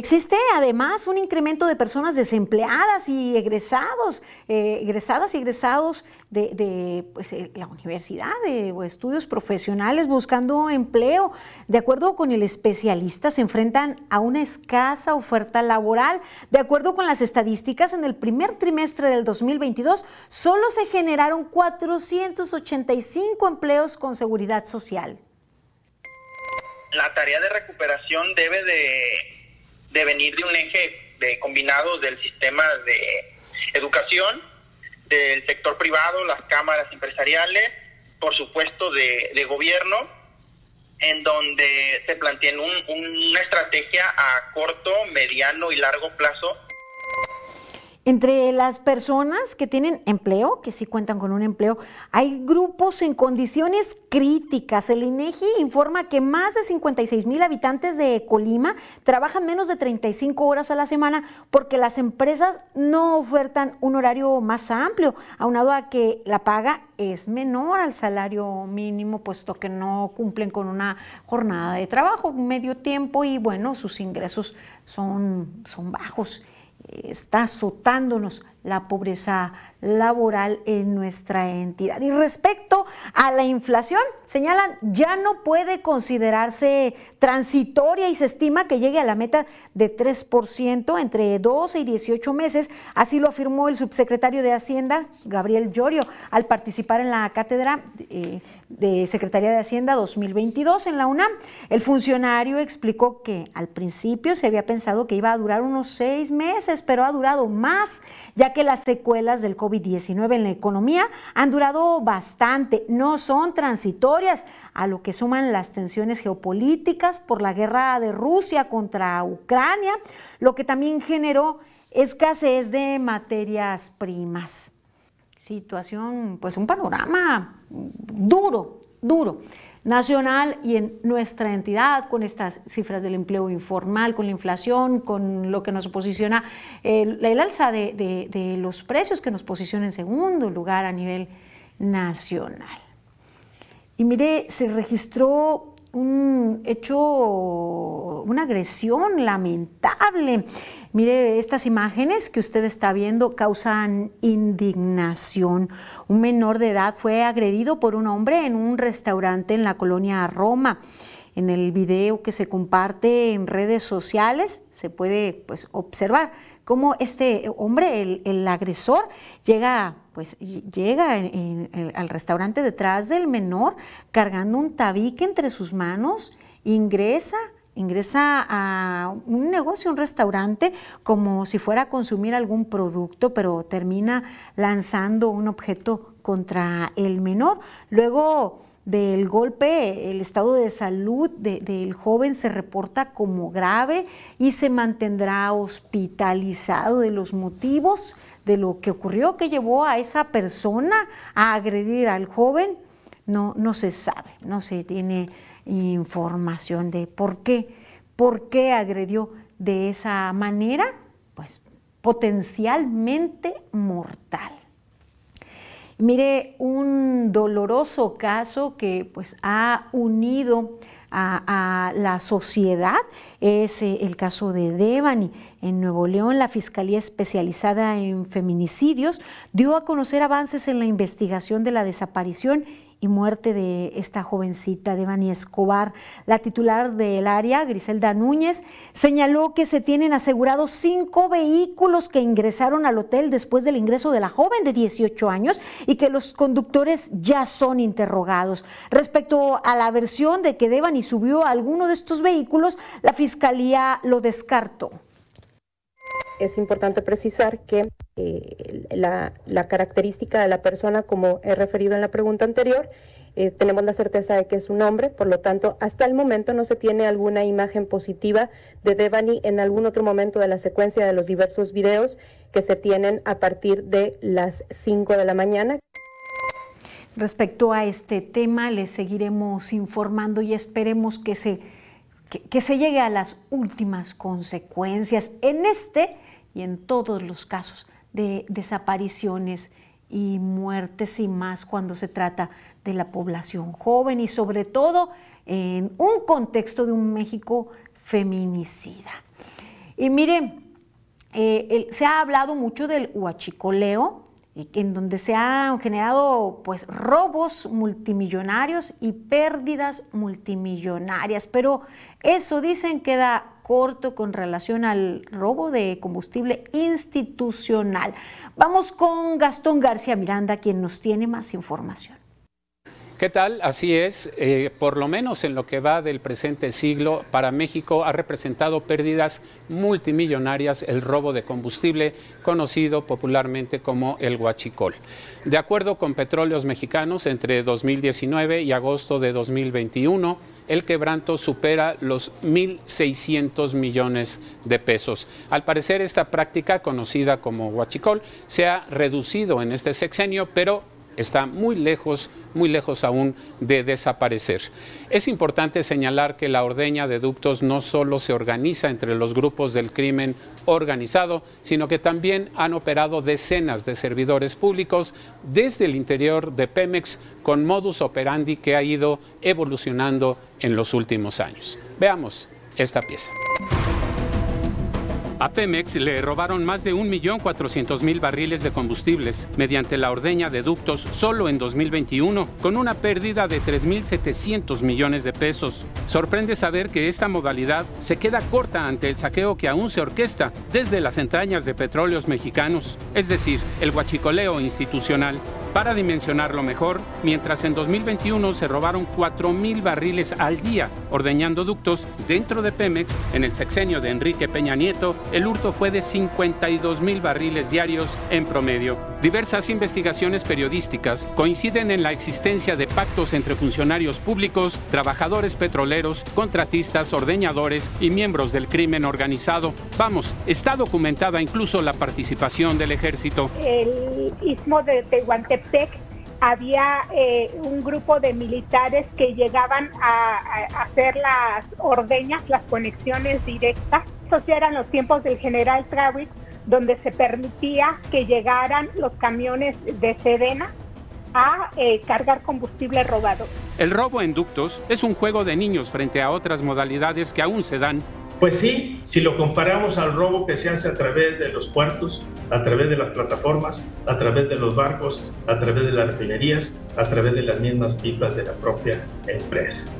Existe además un incremento de personas desempleadas y egresados, eh, egresadas y egresados de, pues, eh, la universidad de, o estudios profesionales buscando empleo. De acuerdo con el especialista, se enfrentan a una escasa oferta laboral. De acuerdo con las estadísticas, en el primer trimestre del 2022 solo se generaron 485 empleos con seguridad social. La tarea de recuperación debe de de venir de un eje de combinado del sistema de educación, del sector privado, las cámaras empresariales, por supuesto de, de gobierno, en donde se planteen una estrategia a corto, mediano y largo plazo entre las personas que tienen empleo, que sí cuentan con un empleo, hay grupos en condiciones críticas. El INEGI informa que más de 56 mil habitantes de Colima trabajan menos de 35 horas a la semana porque las empresas no ofertan un horario más amplio, aunado a que la paga es menor al salario mínimo, puesto que no cumplen con una jornada de trabajo medio tiempo y bueno, sus ingresos son, son bajos está azotándonos la pobreza laboral en nuestra entidad. Y respecto a la inflación, señalan, ya no puede considerarse transitoria y se estima que llegue a la meta de 3% entre 12 y 18 meses. Así lo afirmó el subsecretario de Hacienda, Gabriel Llorio, al participar en la cátedra. Eh, de Secretaría de Hacienda 2022 en la UNAM. El funcionario explicó que al principio se había pensado que iba a durar unos seis meses, pero ha durado más, ya que las secuelas del COVID-19 en la economía han durado bastante, no son transitorias, a lo que suman las tensiones geopolíticas por la guerra de Rusia contra Ucrania, lo que también generó escasez de materias primas situación, pues un panorama duro, duro. Nacional y en nuestra entidad con estas cifras del empleo informal, con la inflación, con lo que nos posiciona el, el alza de, de, de los precios que nos posiciona en segundo lugar a nivel nacional. Y mire, se registró un hecho, una agresión lamentable. Mire, estas imágenes que usted está viendo causan indignación. Un menor de edad fue agredido por un hombre en un restaurante en la colonia Roma. En el video que se comparte en redes sociales se puede pues, observar cómo este hombre, el, el agresor, llega, pues, llega al restaurante detrás del menor cargando un tabique entre sus manos, ingresa ingresa a un negocio, un restaurante, como si fuera a consumir algún producto, pero termina lanzando un objeto contra el menor. Luego del golpe, el estado de salud del joven se reporta como grave y se mantendrá hospitalizado de los motivos de lo que ocurrió que llevó a esa persona a agredir al joven. No, no se sabe, no se tiene información de por qué, por qué agredió de esa manera, pues potencialmente mortal. Mire, un doloroso caso que pues ha unido a, la sociedad es eh, el caso de Devani. En Nuevo León, la Fiscalía Especializada en Feminicidios dio a conocer avances en la investigación de la desaparición y muerte de esta jovencita, Devani Escobar. La titular del área, Griselda Núñez, señaló que se tienen asegurados cinco vehículos que ingresaron al hotel después del ingreso de la joven de 18 años y que los conductores ya son interrogados. Respecto a la versión de que Devani subió a alguno de estos vehículos, la fiscalía lo descartó es importante precisar que eh, la, característica de la persona, como he referido en la pregunta anterior, eh, tenemos la certeza de que es un hombre, por lo tanto, hasta el momento no se tiene alguna imagen positiva de Devani en algún otro momento de la secuencia de los diversos videos que se tienen a partir de las 5 de la mañana. Respecto a este tema, les seguiremos informando y esperemos que se, que se llegue a las últimas consecuencias. En este y en todos los casos de desapariciones y muertes y más cuando se trata de la población joven y sobre todo en un contexto de un México feminicida. Y miren, eh, se ha hablado mucho del huachicoleo, en donde se han generado pues robos multimillonarios y pérdidas multimillonarias, pero eso dicen queda corto con relación al robo de combustible institucional. Vamos con Gastón García Miranda, quien nos tiene más información. ¿Qué tal? Así es, eh, por lo menos en lo que va del presente siglo, para México ha representado pérdidas multimillonarias el robo de combustible, conocido popularmente como el huachicol. De acuerdo con Petróleos Mexicanos, entre 2019 y agosto de 2021, el quebranto supera los 1.600 millones de pesos. Al parecer, esta práctica, conocida como huachicol, se ha reducido en este sexenio, pero está muy lejos, muy lejos aún de desaparecer. Es importante señalar que la ordeña de ductos no solo se organiza entre los grupos del crimen organizado, sino que también han operado decenas de servidores públicos desde el interior de Pemex con modus operandi que ha ido evolucionando en los últimos años. Veamos esta pieza. A Pemex le robaron más de 1.400.000 barriles de combustibles mediante la ordeña de ductos solo en 2021, con una pérdida de 3.700 millones de pesos. Sorprende saber que esta modalidad se queda corta ante el saqueo que aún se orquesta desde las entrañas de petróleos mexicanos, es decir, el huachicoleo institucional. Para dimensionarlo mejor, mientras en 2021 se robaron 4.000 barriles al día ordeñando ductos dentro de Pemex, en el sexenio de Enrique Peña Nieto, el hurto fue de 52 mil barriles diarios en promedio. Diversas investigaciones periodísticas coinciden en la existencia de pactos entre funcionarios públicos, trabajadores petroleros, contratistas, ordeñadores y miembros del crimen organizado. Vamos, está documentada incluso la participación del ejército. El istmo de Tehuantepec había eh, un grupo de militares que llegaban a, a, hacer las ordeñas, las conexiones directas. Estos ya eran los tiempos del general Travis, donde se permitía que llegaran los camiones de Sedena a eh, cargar combustible robado. El robo en ductos es un juego de niños frente a otras modalidades que aún se dan pues sí, si lo comparamos al robo que se hace a través de los puertos, a través de las plataformas, a través de los barcos, a través de las refinerías, a través de las mismas pipas de la propia empresa.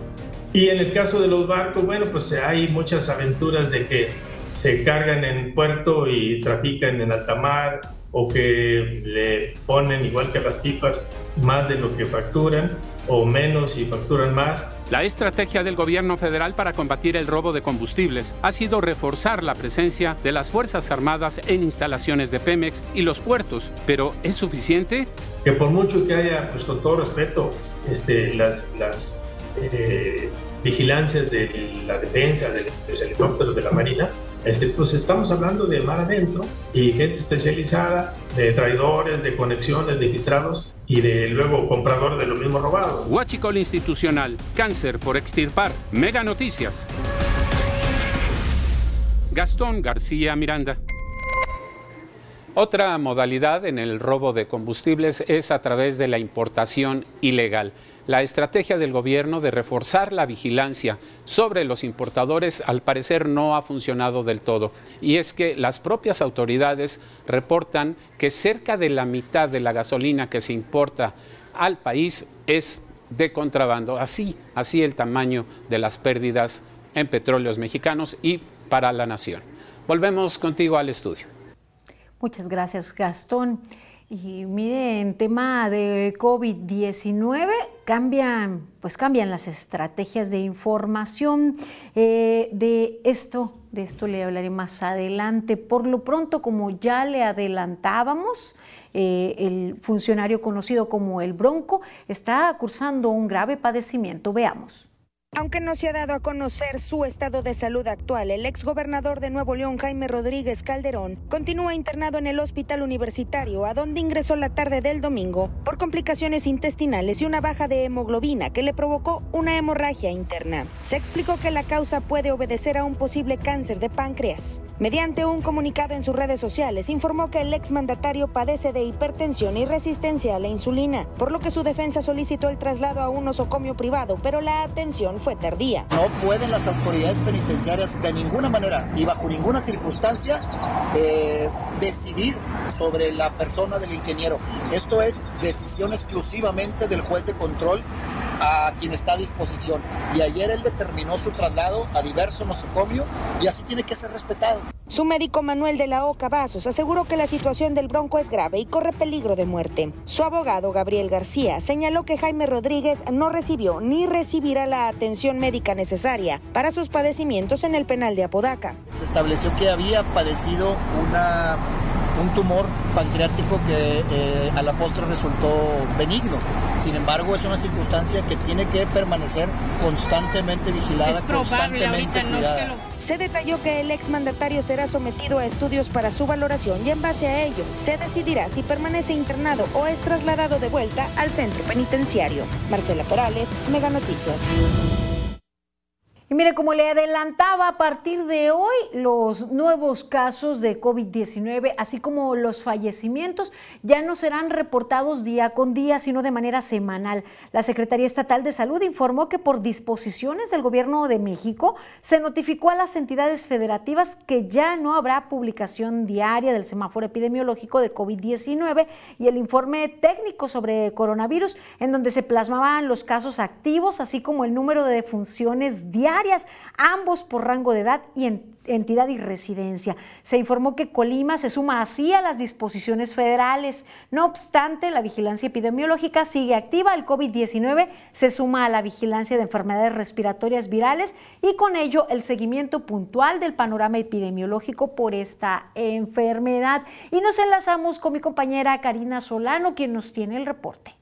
Y en el caso de los barcos, bueno, pues hay muchas aventuras de que se cargan en puerto y trafican en alta mar o que le ponen, igual que las pipas, más de lo que facturan o menos y facturan más la estrategia del gobierno federal para combatir el robo de combustibles ha sido reforzar la presencia de las Fuerzas Armadas en instalaciones de Pemex y los puertos, pero ¿es suficiente? Que por mucho que haya, pues con todo respeto, este, las, las eh, vigilancias de la defensa, de los helicópteros de la Marina, este, pues estamos hablando de mar adentro y gente especializada, de traidores, de conexiones, de filtrados y de luego comprador de lo mismo robado. Huachicol Institucional, cáncer por extirpar, Mega Noticias. Gastón García Miranda. Otra modalidad en el robo de combustibles es a través de la importación ilegal. La estrategia del gobierno de reforzar la vigilancia sobre los importadores al parecer no ha funcionado del todo. Y es que las propias autoridades reportan que cerca de la mitad de la gasolina que se importa al país es de contrabando. Así, así el tamaño de las pérdidas en petróleos mexicanos y para la nación. Volvemos contigo al estudio. Muchas gracias, Gastón. Y mire, en tema de COVID-19 cambian, pues cambian las estrategias de información. Eh, de esto, de esto le hablaré más adelante. Por lo pronto, como ya le adelantábamos, eh, el funcionario conocido como el Bronco está cursando un grave padecimiento. Veamos. Aunque no se ha dado a conocer su estado de salud actual, el exgobernador de Nuevo León, Jaime Rodríguez Calderón, continúa internado en el hospital universitario, a donde ingresó la tarde del domingo por complicaciones intestinales y una baja de hemoglobina que le provocó una hemorragia interna. Se explicó que la causa puede obedecer a un posible cáncer de páncreas. Mediante un comunicado en sus redes sociales, informó que el exmandatario padece de hipertensión y resistencia a la insulina, por lo que su defensa solicitó el traslado a un nosocomio privado, pero la atención fue tardía. No pueden las autoridades penitenciarias de ninguna manera y bajo ninguna circunstancia eh, decidir sobre la persona del ingeniero. Esto es decisión exclusivamente del juez de control a quien está a disposición. Y ayer él determinó su traslado a diverso nosocomio y así tiene que ser respetado. Su médico Manuel de la Oca Vasos aseguró que la situación del bronco es grave y corre peligro de muerte. Su abogado Gabriel García señaló que Jaime Rodríguez no recibió ni recibirá la atención médica necesaria para sus padecimientos en el penal de Apodaca. Se estableció que había padecido una un tumor pancreático que eh, a la postre resultó benigno. Sin embargo, es una circunstancia que tiene que permanecer constantemente vigilada, constantemente cuidada. Se detalló que el exmandatario será sometido a estudios para su valoración y en base a ello se decidirá si permanece internado o es trasladado de vuelta al centro penitenciario. Marcela Perales, Mega Noticias. Y mire, como le adelantaba, a partir de hoy los nuevos casos de COVID-19, así como los fallecimientos, ya no serán reportados día con día, sino de manera semanal. La Secretaría Estatal de Salud informó que por disposiciones del Gobierno de México se notificó a las entidades federativas que ya no habrá publicación diaria del semáforo epidemiológico de COVID-19 y el informe técnico sobre coronavirus, en donde se plasmaban los casos activos, así como el número de defunciones diarias ambos por rango de edad y entidad y residencia. Se informó que Colima se suma así a las disposiciones federales. No obstante, la vigilancia epidemiológica sigue activa. El COVID-19 se suma a la vigilancia de enfermedades respiratorias virales y con ello el seguimiento puntual del panorama epidemiológico por esta enfermedad. Y nos enlazamos con mi compañera Karina Solano, quien nos tiene el reporte.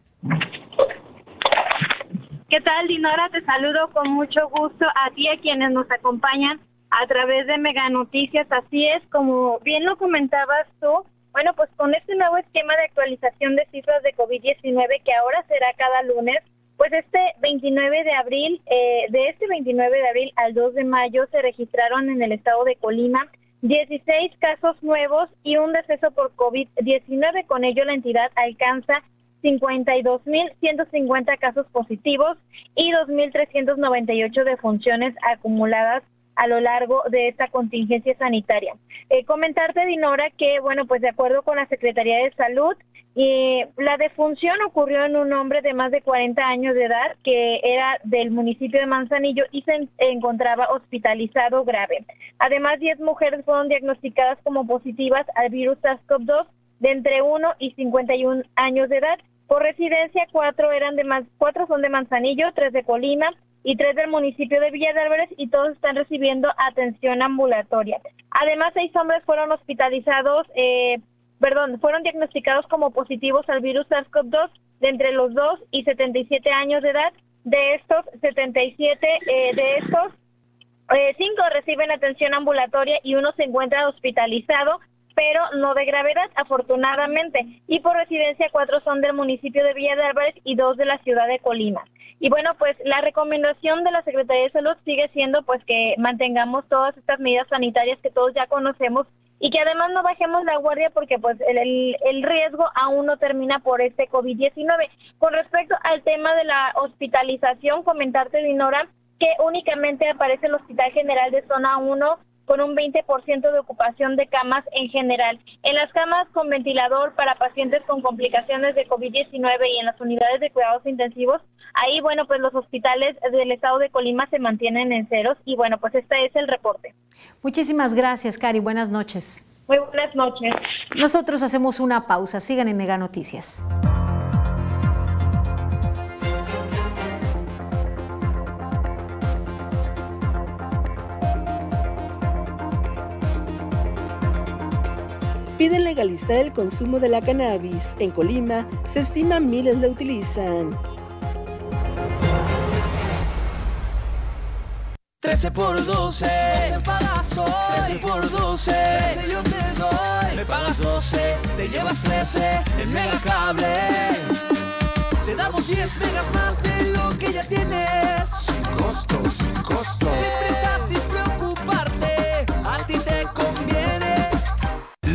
¿Qué tal, Dinora? Te saludo con mucho gusto a ti, a quienes nos acompañan a través de Mega Noticias. Así es, como bien lo comentabas tú, Bueno, pues con este nuevo esquema de actualización de cifras de COVID-19 que ahora será cada lunes, pues este 29 de abril, eh, de este 29 de abril al 2 de mayo se registraron en el estado de Colima 16 casos nuevos y un deceso por COVID-19. Con ello la entidad alcanza 52.150 casos positivos y 2.398 defunciones acumuladas a lo largo de esta contingencia sanitaria. Eh, comentarte, Dinora, que, bueno, pues de acuerdo con la Secretaría de Salud, y la defunción ocurrió en un hombre de más de 40 años de edad que era del municipio de Manzanillo y se encontraba hospitalizado grave. Además, 10 mujeres fueron diagnosticadas como positivas al virus SARS-CoV-2 de entre 1 y 51 años de edad. Por residencia, cuatro eran de más, cuatro son de Manzanillo, tres de Colima y tres del municipio de Villa de Álvarez y todos están recibiendo atención ambulatoria. Además, seis hombres fueron hospitalizados eh, perdón, fueron diagnosticados como positivos al virus SARS-CoV-2 de entre los 2 y 77 años de edad. De estos 77, eh, de estos, eh, 5 reciben atención ambulatoria y uno se encuentra hospitalizado, pero no de gravedad, afortunadamente. Y por residencia, cuatro son del municipio de Villa de Álvarez y dos de la ciudad de Colima. Y bueno, pues la recomendación de la Secretaría de Salud sigue siendo pues que mantengamos todas estas medidas sanitarias que todos ya conocemos y que además no bajemos la guardia porque pues el, el, riesgo aún no termina por este COVID-19. Con respecto al tema de la hospitalización, comentarte, Dinora, que únicamente aparece el Hospital General de Zona 1 con un 20% de ocupación de camas en general. En las camas con ventilador para pacientes con complicaciones de COVID-19 y en las unidades de cuidados intensivos, ahí, bueno, pues los hospitales del estado de Colima se mantienen en ceros y bueno, pues este es el reporte. Muchísimas gracias, Cari. Buenas noches. Muy buenas noches. Nosotros hacemos una pausa. Sigan en Mega Noticias. Piden legalizar el consumo de la cannabis. En Colima se estima miles la utilizan. 13 por 12, 12 pagas hoy. 13 por 12, 13 yo te doy. Me pagas 12, te llevas 13 en Mega Cable. Te damos 10 megas más de lo que ya tienes. Sin costo, sin costo. Sin prisa, sin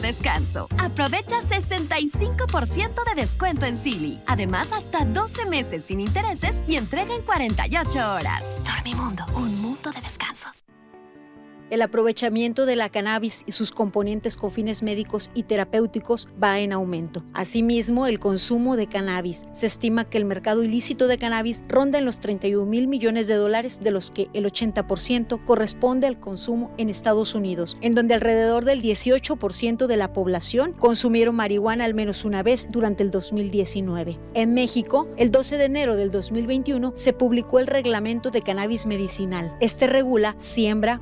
descanso, aprovecha 65% de descuento en Silly. Además, hasta 12 meses sin intereses y entrega en 48 horas. Dormimundo, un mundo de descansos. El aprovechamiento de la cannabis y sus componentes con fines médicos y terapéuticos va en aumento. Asimismo, el consumo de cannabis. Se estima que el mercado ilícito de cannabis ronda en los 31 mil millones de dólares, de los que el 80% corresponde al consumo en Estados Unidos, en donde alrededor del 18% de la población consumieron marihuana al menos una vez durante el 2019. En México, el 12 de enero del 2021 se publicó el reglamento de cannabis medicinal. Este regula siembra,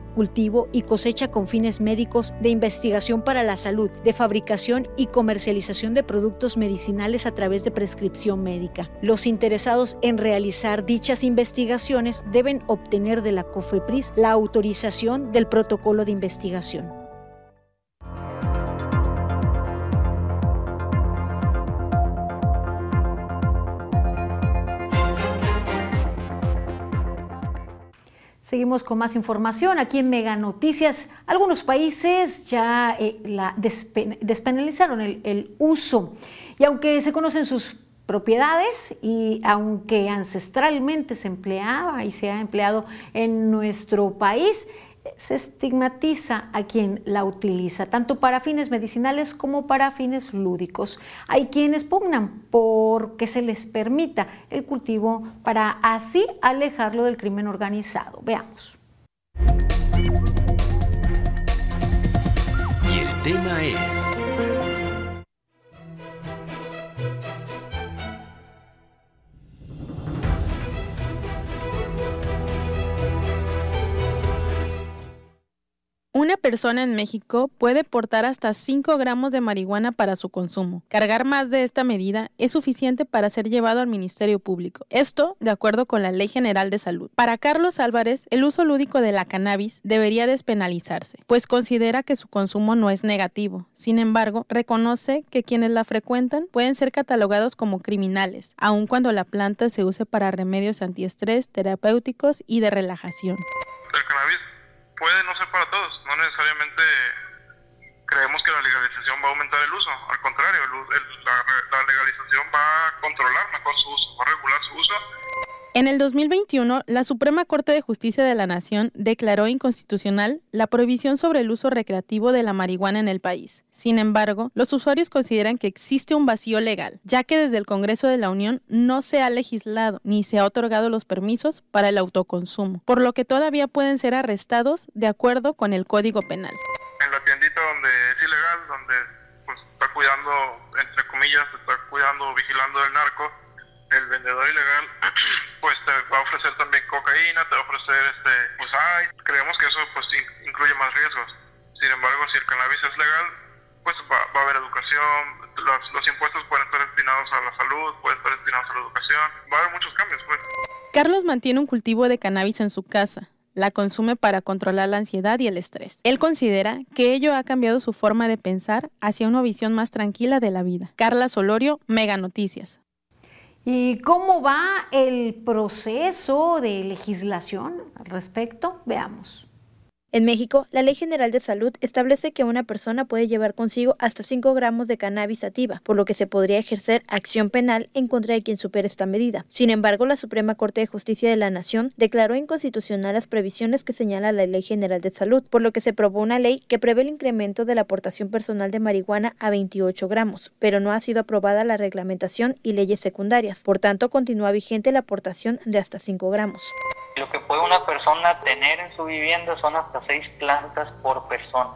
y cosecha con fines médicos, de investigación para la salud, de fabricación y comercialización de productos medicinales a través de prescripción médica. Los interesados en realizar dichas investigaciones deben obtener de la COFEPRIS la autorización del protocolo de investigación. Seguimos con más información aquí en Mega Noticias. Algunos países ya eh, la despen- despenalizaron el uso y aunque se conocen sus propiedades y aunque ancestralmente se empleaba y se ha empleado en nuestro país, se estigmatiza a quien la utiliza, tanto para fines medicinales como para fines lúdicos. Hay quienes pugnan por que se les permita el cultivo para así alejarlo del crimen organizado. Veamos. Y el tema es... Una persona en México puede portar hasta 5 gramos de marihuana para su consumo. Cargar más de esta medida es suficiente para ser llevado al Ministerio Público. Esto de acuerdo con la Ley General de Salud. Para Carlos Álvarez, el uso lúdico de la cannabis debería despenalizarse, pues considera que su consumo no es negativo. Sin embargo, reconoce que quienes la frecuentan pueden ser catalogados como criminales, aun cuando la planta se use para remedios antiestrés, terapéuticos y de relajación. Puede no ser para todos, no necesariamente creemos que la legalización va a aumentar el uso, al contrario, la, legalización va a controlar mejor su uso, va a regular su uso en el 2021, la Suprema Corte de Justicia de la Nación declaró inconstitucional la prohibición sobre el uso recreativo de la marihuana en el país. Sin embargo, los usuarios consideran que existe un vacío legal, ya que desde el Congreso de la Unión no se ha legislado ni se ha otorgado los permisos para el autoconsumo, por lo que todavía pueden ser arrestados de acuerdo con el Código Penal. Es ilegal, donde pues, está cuidando, entre comillas, está cuidando, vigilando el narco, el vendedor ilegal [CLEARS THROAT] pues te va a ofrecer también cocaína, te va a ofrecer este, pues ay, creemos que eso pues incluye más riesgos. Sin embargo, si el cannabis es legal, pues va, a haber educación, los, los, impuestos pueden estar destinados a la salud, pueden estar destinados a la educación, va a haber muchos cambios pues. Carlos mantiene un cultivo de cannabis en su casa. La consume para controlar la ansiedad y el estrés. Él considera que ello ha cambiado su forma de pensar hacia una visión más tranquila de la vida. Carla Solorio, Mega Noticias. ¿Y cómo va el proceso de legislación al respecto? Veamos. En México, la Ley General de Salud establece que una persona puede llevar consigo hasta 5 gramos de cannabis sativa, por lo que se podría ejercer acción penal en contra de quien supere esta medida. Sin embargo, la Suprema Corte de Justicia de la Nación declaró inconstitucional las previsiones que señala la Ley General de Salud, por lo que se aprobó una ley que prevé el incremento de la aportación personal de marihuana a 28 gramos, pero no ha sido aprobada la reglamentación y leyes secundarias. Por tanto, continúa vigente la aportación de hasta 5 gramos. Lo que puede una persona tener en su vivienda son hasta seis plantas por persona.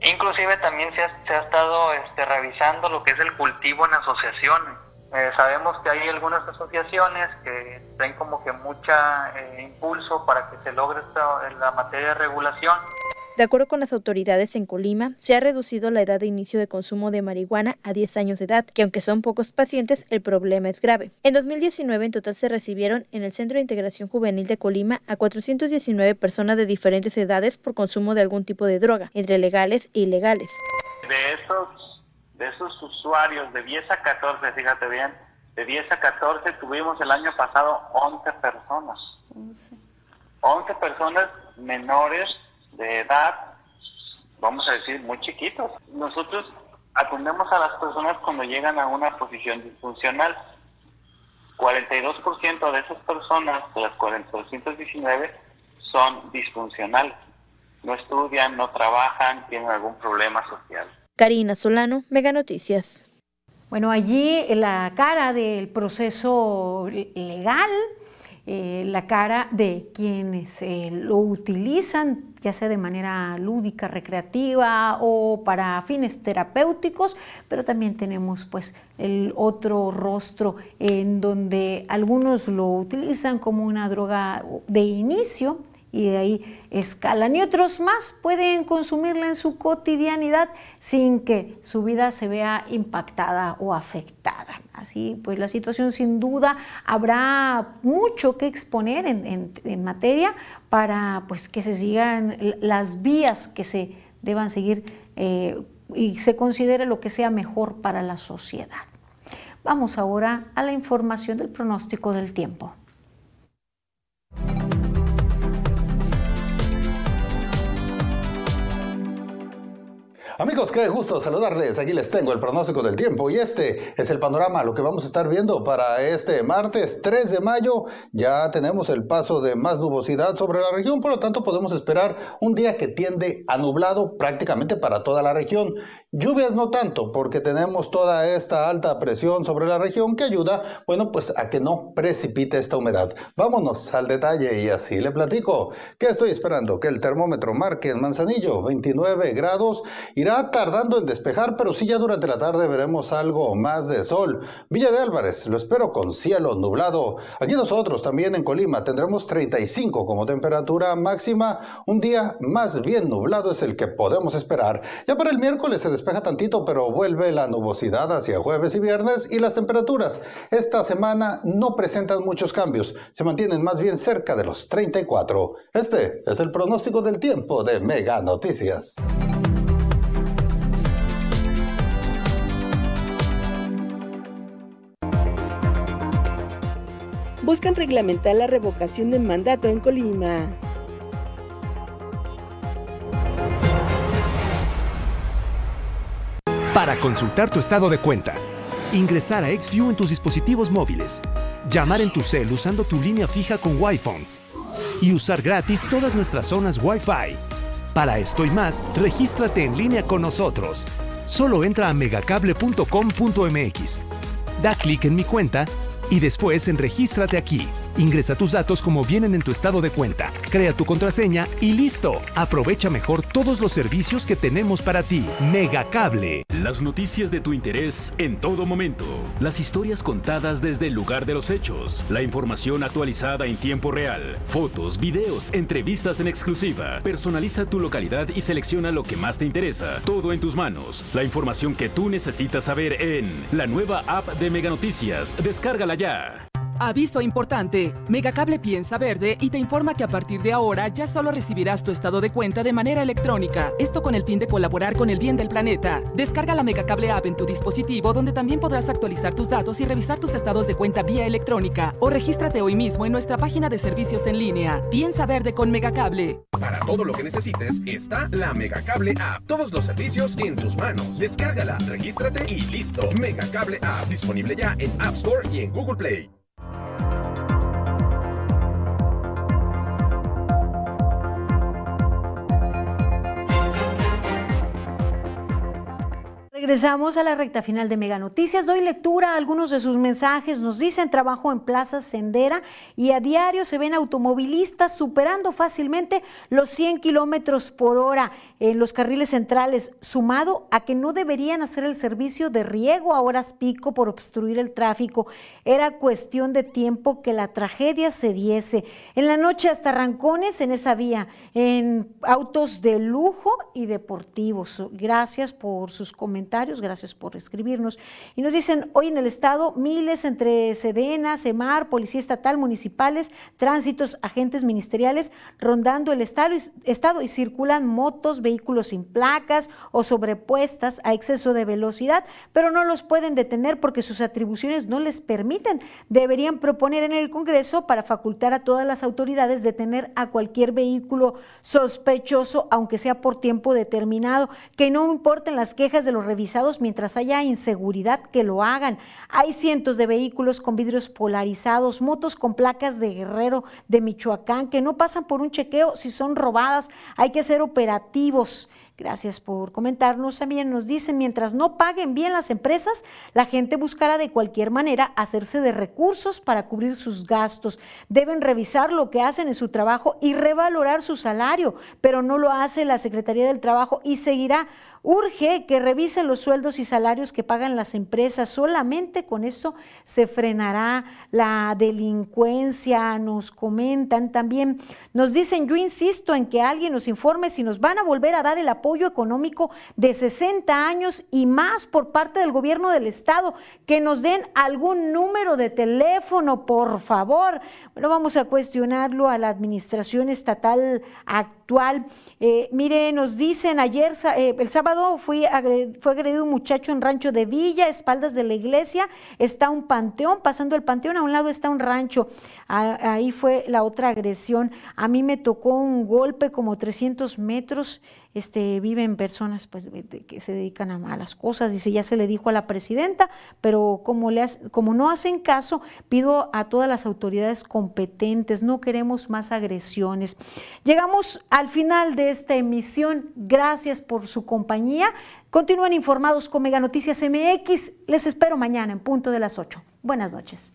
Inclusive también se ha, se ha estado este, revisando lo que es el cultivo en asociaciones. Eh, sabemos que hay algunas asociaciones que tienen como que mucha eh, impulso para que se logre esta, la materia de regulación. De acuerdo con las autoridades en Colima, se ha reducido la edad de inicio de consumo de marihuana a 10 años de edad, que aunque son pocos pacientes, el problema es grave. En 2019, en total se recibieron en el Centro de Integración Juvenil de Colima a 419 personas de diferentes edades por consumo de algún tipo de droga, entre legales e ilegales. De esos, de esos usuarios de 10 a 14, fíjate bien, de 10 a 14 tuvimos el año pasado 11 personas. 11 personas menores de edad, vamos a decir, muy chiquitos. Nosotros atendemos a las personas cuando llegan a una posición disfuncional. 42% de esas personas, de las 419, son disfuncionales. No estudian, no trabajan, tienen algún problema social. Karina Solano, Mega Noticias. Bueno, allí la cara del proceso legal eh, la cara de quienes eh, lo utilizan, ya sea de manera lúdica, recreativa o para fines terapéuticos, pero también tenemos pues el otro rostro en donde algunos lo utilizan como una droga de inicio y de ahí escalan. Y otros más pueden consumirla en su cotidianidad sin que su vida se vea impactada o afectada. Así pues la situación sin duda habrá mucho que exponer en, materia para pues que se sigan las vías que se deban seguir eh, y se considere lo que sea mejor para la sociedad. Vamos ahora a la información del pronóstico del tiempo. Amigos, qué gusto saludarles. Aquí les tengo el pronóstico del tiempo y este es el panorama, lo que vamos a estar viendo para este martes 3 de mayo. Ya tenemos el paso de más nubosidad sobre la región, por lo tanto podemos esperar un día que tiende a nublado prácticamente para toda la región. Lluvias no tanto, porque tenemos toda esta alta presión sobre la región que ayuda, bueno, pues a que no precipite esta humedad. Vámonos al detalle y así le platico. ¿Qué estoy esperando? Que el termómetro marque en Manzanillo 29 grados irá tardando en despejar, pero sí ya durante la tarde veremos algo más de sol. Villa de Álvarez, lo espero con cielo nublado. Aquí nosotros también en Colima tendremos 35 como temperatura máxima. Un día más bien nublado es el que podemos esperar. Ya para el miércoles se despeja tantito, pero vuelve la nubosidad hacia jueves y viernes y las temperaturas esta semana no presentan muchos cambios. Se mantienen más bien cerca de los 34. Este es el pronóstico del tiempo de Mega Noticias. Buscan reglamentar la revocación de mandato en Colima. Para consultar tu estado de cuenta, ingresar a XView en tus dispositivos móviles, llamar en tu cel usando tu línea fija con Wi-Fi y usar gratis todas nuestras zonas Wi-Fi. Para esto y más, regístrate en línea con nosotros. Solo entra a megacable.com.mx. Da clic en mi cuenta y después en Regístrate aquí. Ingresa tus datos como vienen en tu estado de cuenta, crea tu contraseña y listo. Aprovecha mejor todos los servicios que tenemos para ti. Megacable. Las noticias de tu interés en todo momento. Las historias contadas desde el lugar de los hechos. La información actualizada en tiempo real. Fotos, videos, entrevistas en exclusiva. Personaliza tu localidad y selecciona lo que más te interesa. Todo en tus manos. La información que tú necesitas saber en la nueva app de Mega Noticias. Descárgala ya. Yeah. Aviso importante. Megacable piensa verde y te informa que a partir de ahora ya solo recibirás tu estado de cuenta de manera electrónica. Esto con el fin de colaborar con el bien del planeta. Descarga la Megacable app en tu dispositivo donde también podrás actualizar tus datos y revisar tus estados de cuenta vía electrónica. O regístrate hoy mismo en nuestra página de servicios en línea. Piensa verde con Megacable. Para todo lo que necesites está la Megacable app. Todos los servicios en tus manos. Descárgala, regístrate y listo. Megacable app disponible ya en App Store y en Google Play. Regresamos a la recta final de Mega Noticias. Doy lectura a algunos de sus mensajes. Nos dicen trabajo en Plaza Sendera y a diario se ven automovilistas superando fácilmente los 100 kilómetros por hora en los carriles centrales, sumado a que no deberían hacer el servicio de riego a horas pico por obstruir el tráfico. Era cuestión de tiempo que la tragedia se diese. En la noche hasta arrancones en esa vía, en autos de lujo y deportivos. Gracias por sus comentarios gracias por escribirnos. Y nos dicen, hoy en el Estado, miles entre Sedena, Semar, Policía Estatal, municipales, tránsitos, agentes ministeriales, rondando el estado y, estado y circulan motos, vehículos sin placas o sobrepuestas a exceso de velocidad, pero no los pueden detener porque sus atribuciones no les permiten. Deberían proponer en el Congreso para facultar a todas las autoridades detener a cualquier vehículo sospechoso, aunque sea por tiempo determinado, que no importen las quejas de los mientras haya inseguridad que lo hagan. Hay cientos de vehículos con vidrios polarizados, motos con placas de Guerrero, de Michoacán, que no pasan por un chequeo si son robadas. Hay que ser operativos. Gracias por comentarnos. También nos dicen, mientras no paguen bien las empresas, la gente buscará de cualquier manera hacerse de recursos para cubrir sus gastos. Deben revisar lo que hacen en su trabajo y revalorar su salario, pero no lo hace la Secretaría del Trabajo y seguirá Urge que revisen los sueldos y salarios que pagan las empresas. Solamente con eso se frenará la delincuencia. Nos comentan también, nos dicen, yo insisto en que alguien nos informe si nos van a volver a dar el apoyo económico de 60 años y más por parte del gobierno del estado. Que nos den algún número de teléfono, por favor. Bueno, vamos a cuestionarlo a la administración estatal actual. Eh, mire, nos dicen ayer, eh, el sábado fue agredido un muchacho en Rancho de Villa, espaldas de la iglesia, está un panteón, pasando el panteón, a un lado está un rancho, ahí fue la otra agresión. A mí me tocó un golpe como 300 metros este, viven personas pues, que se dedican a malas cosas. Dice, ya se le dijo a la presidenta, pero como, le, como no hacen caso, pido a todas las autoridades competentes, no queremos más agresiones. Llegamos al final de esta emisión. Gracias por su compañía. Continúen informados con Mega Noticias MX. Les espero mañana en punto de las 8. Buenas noches.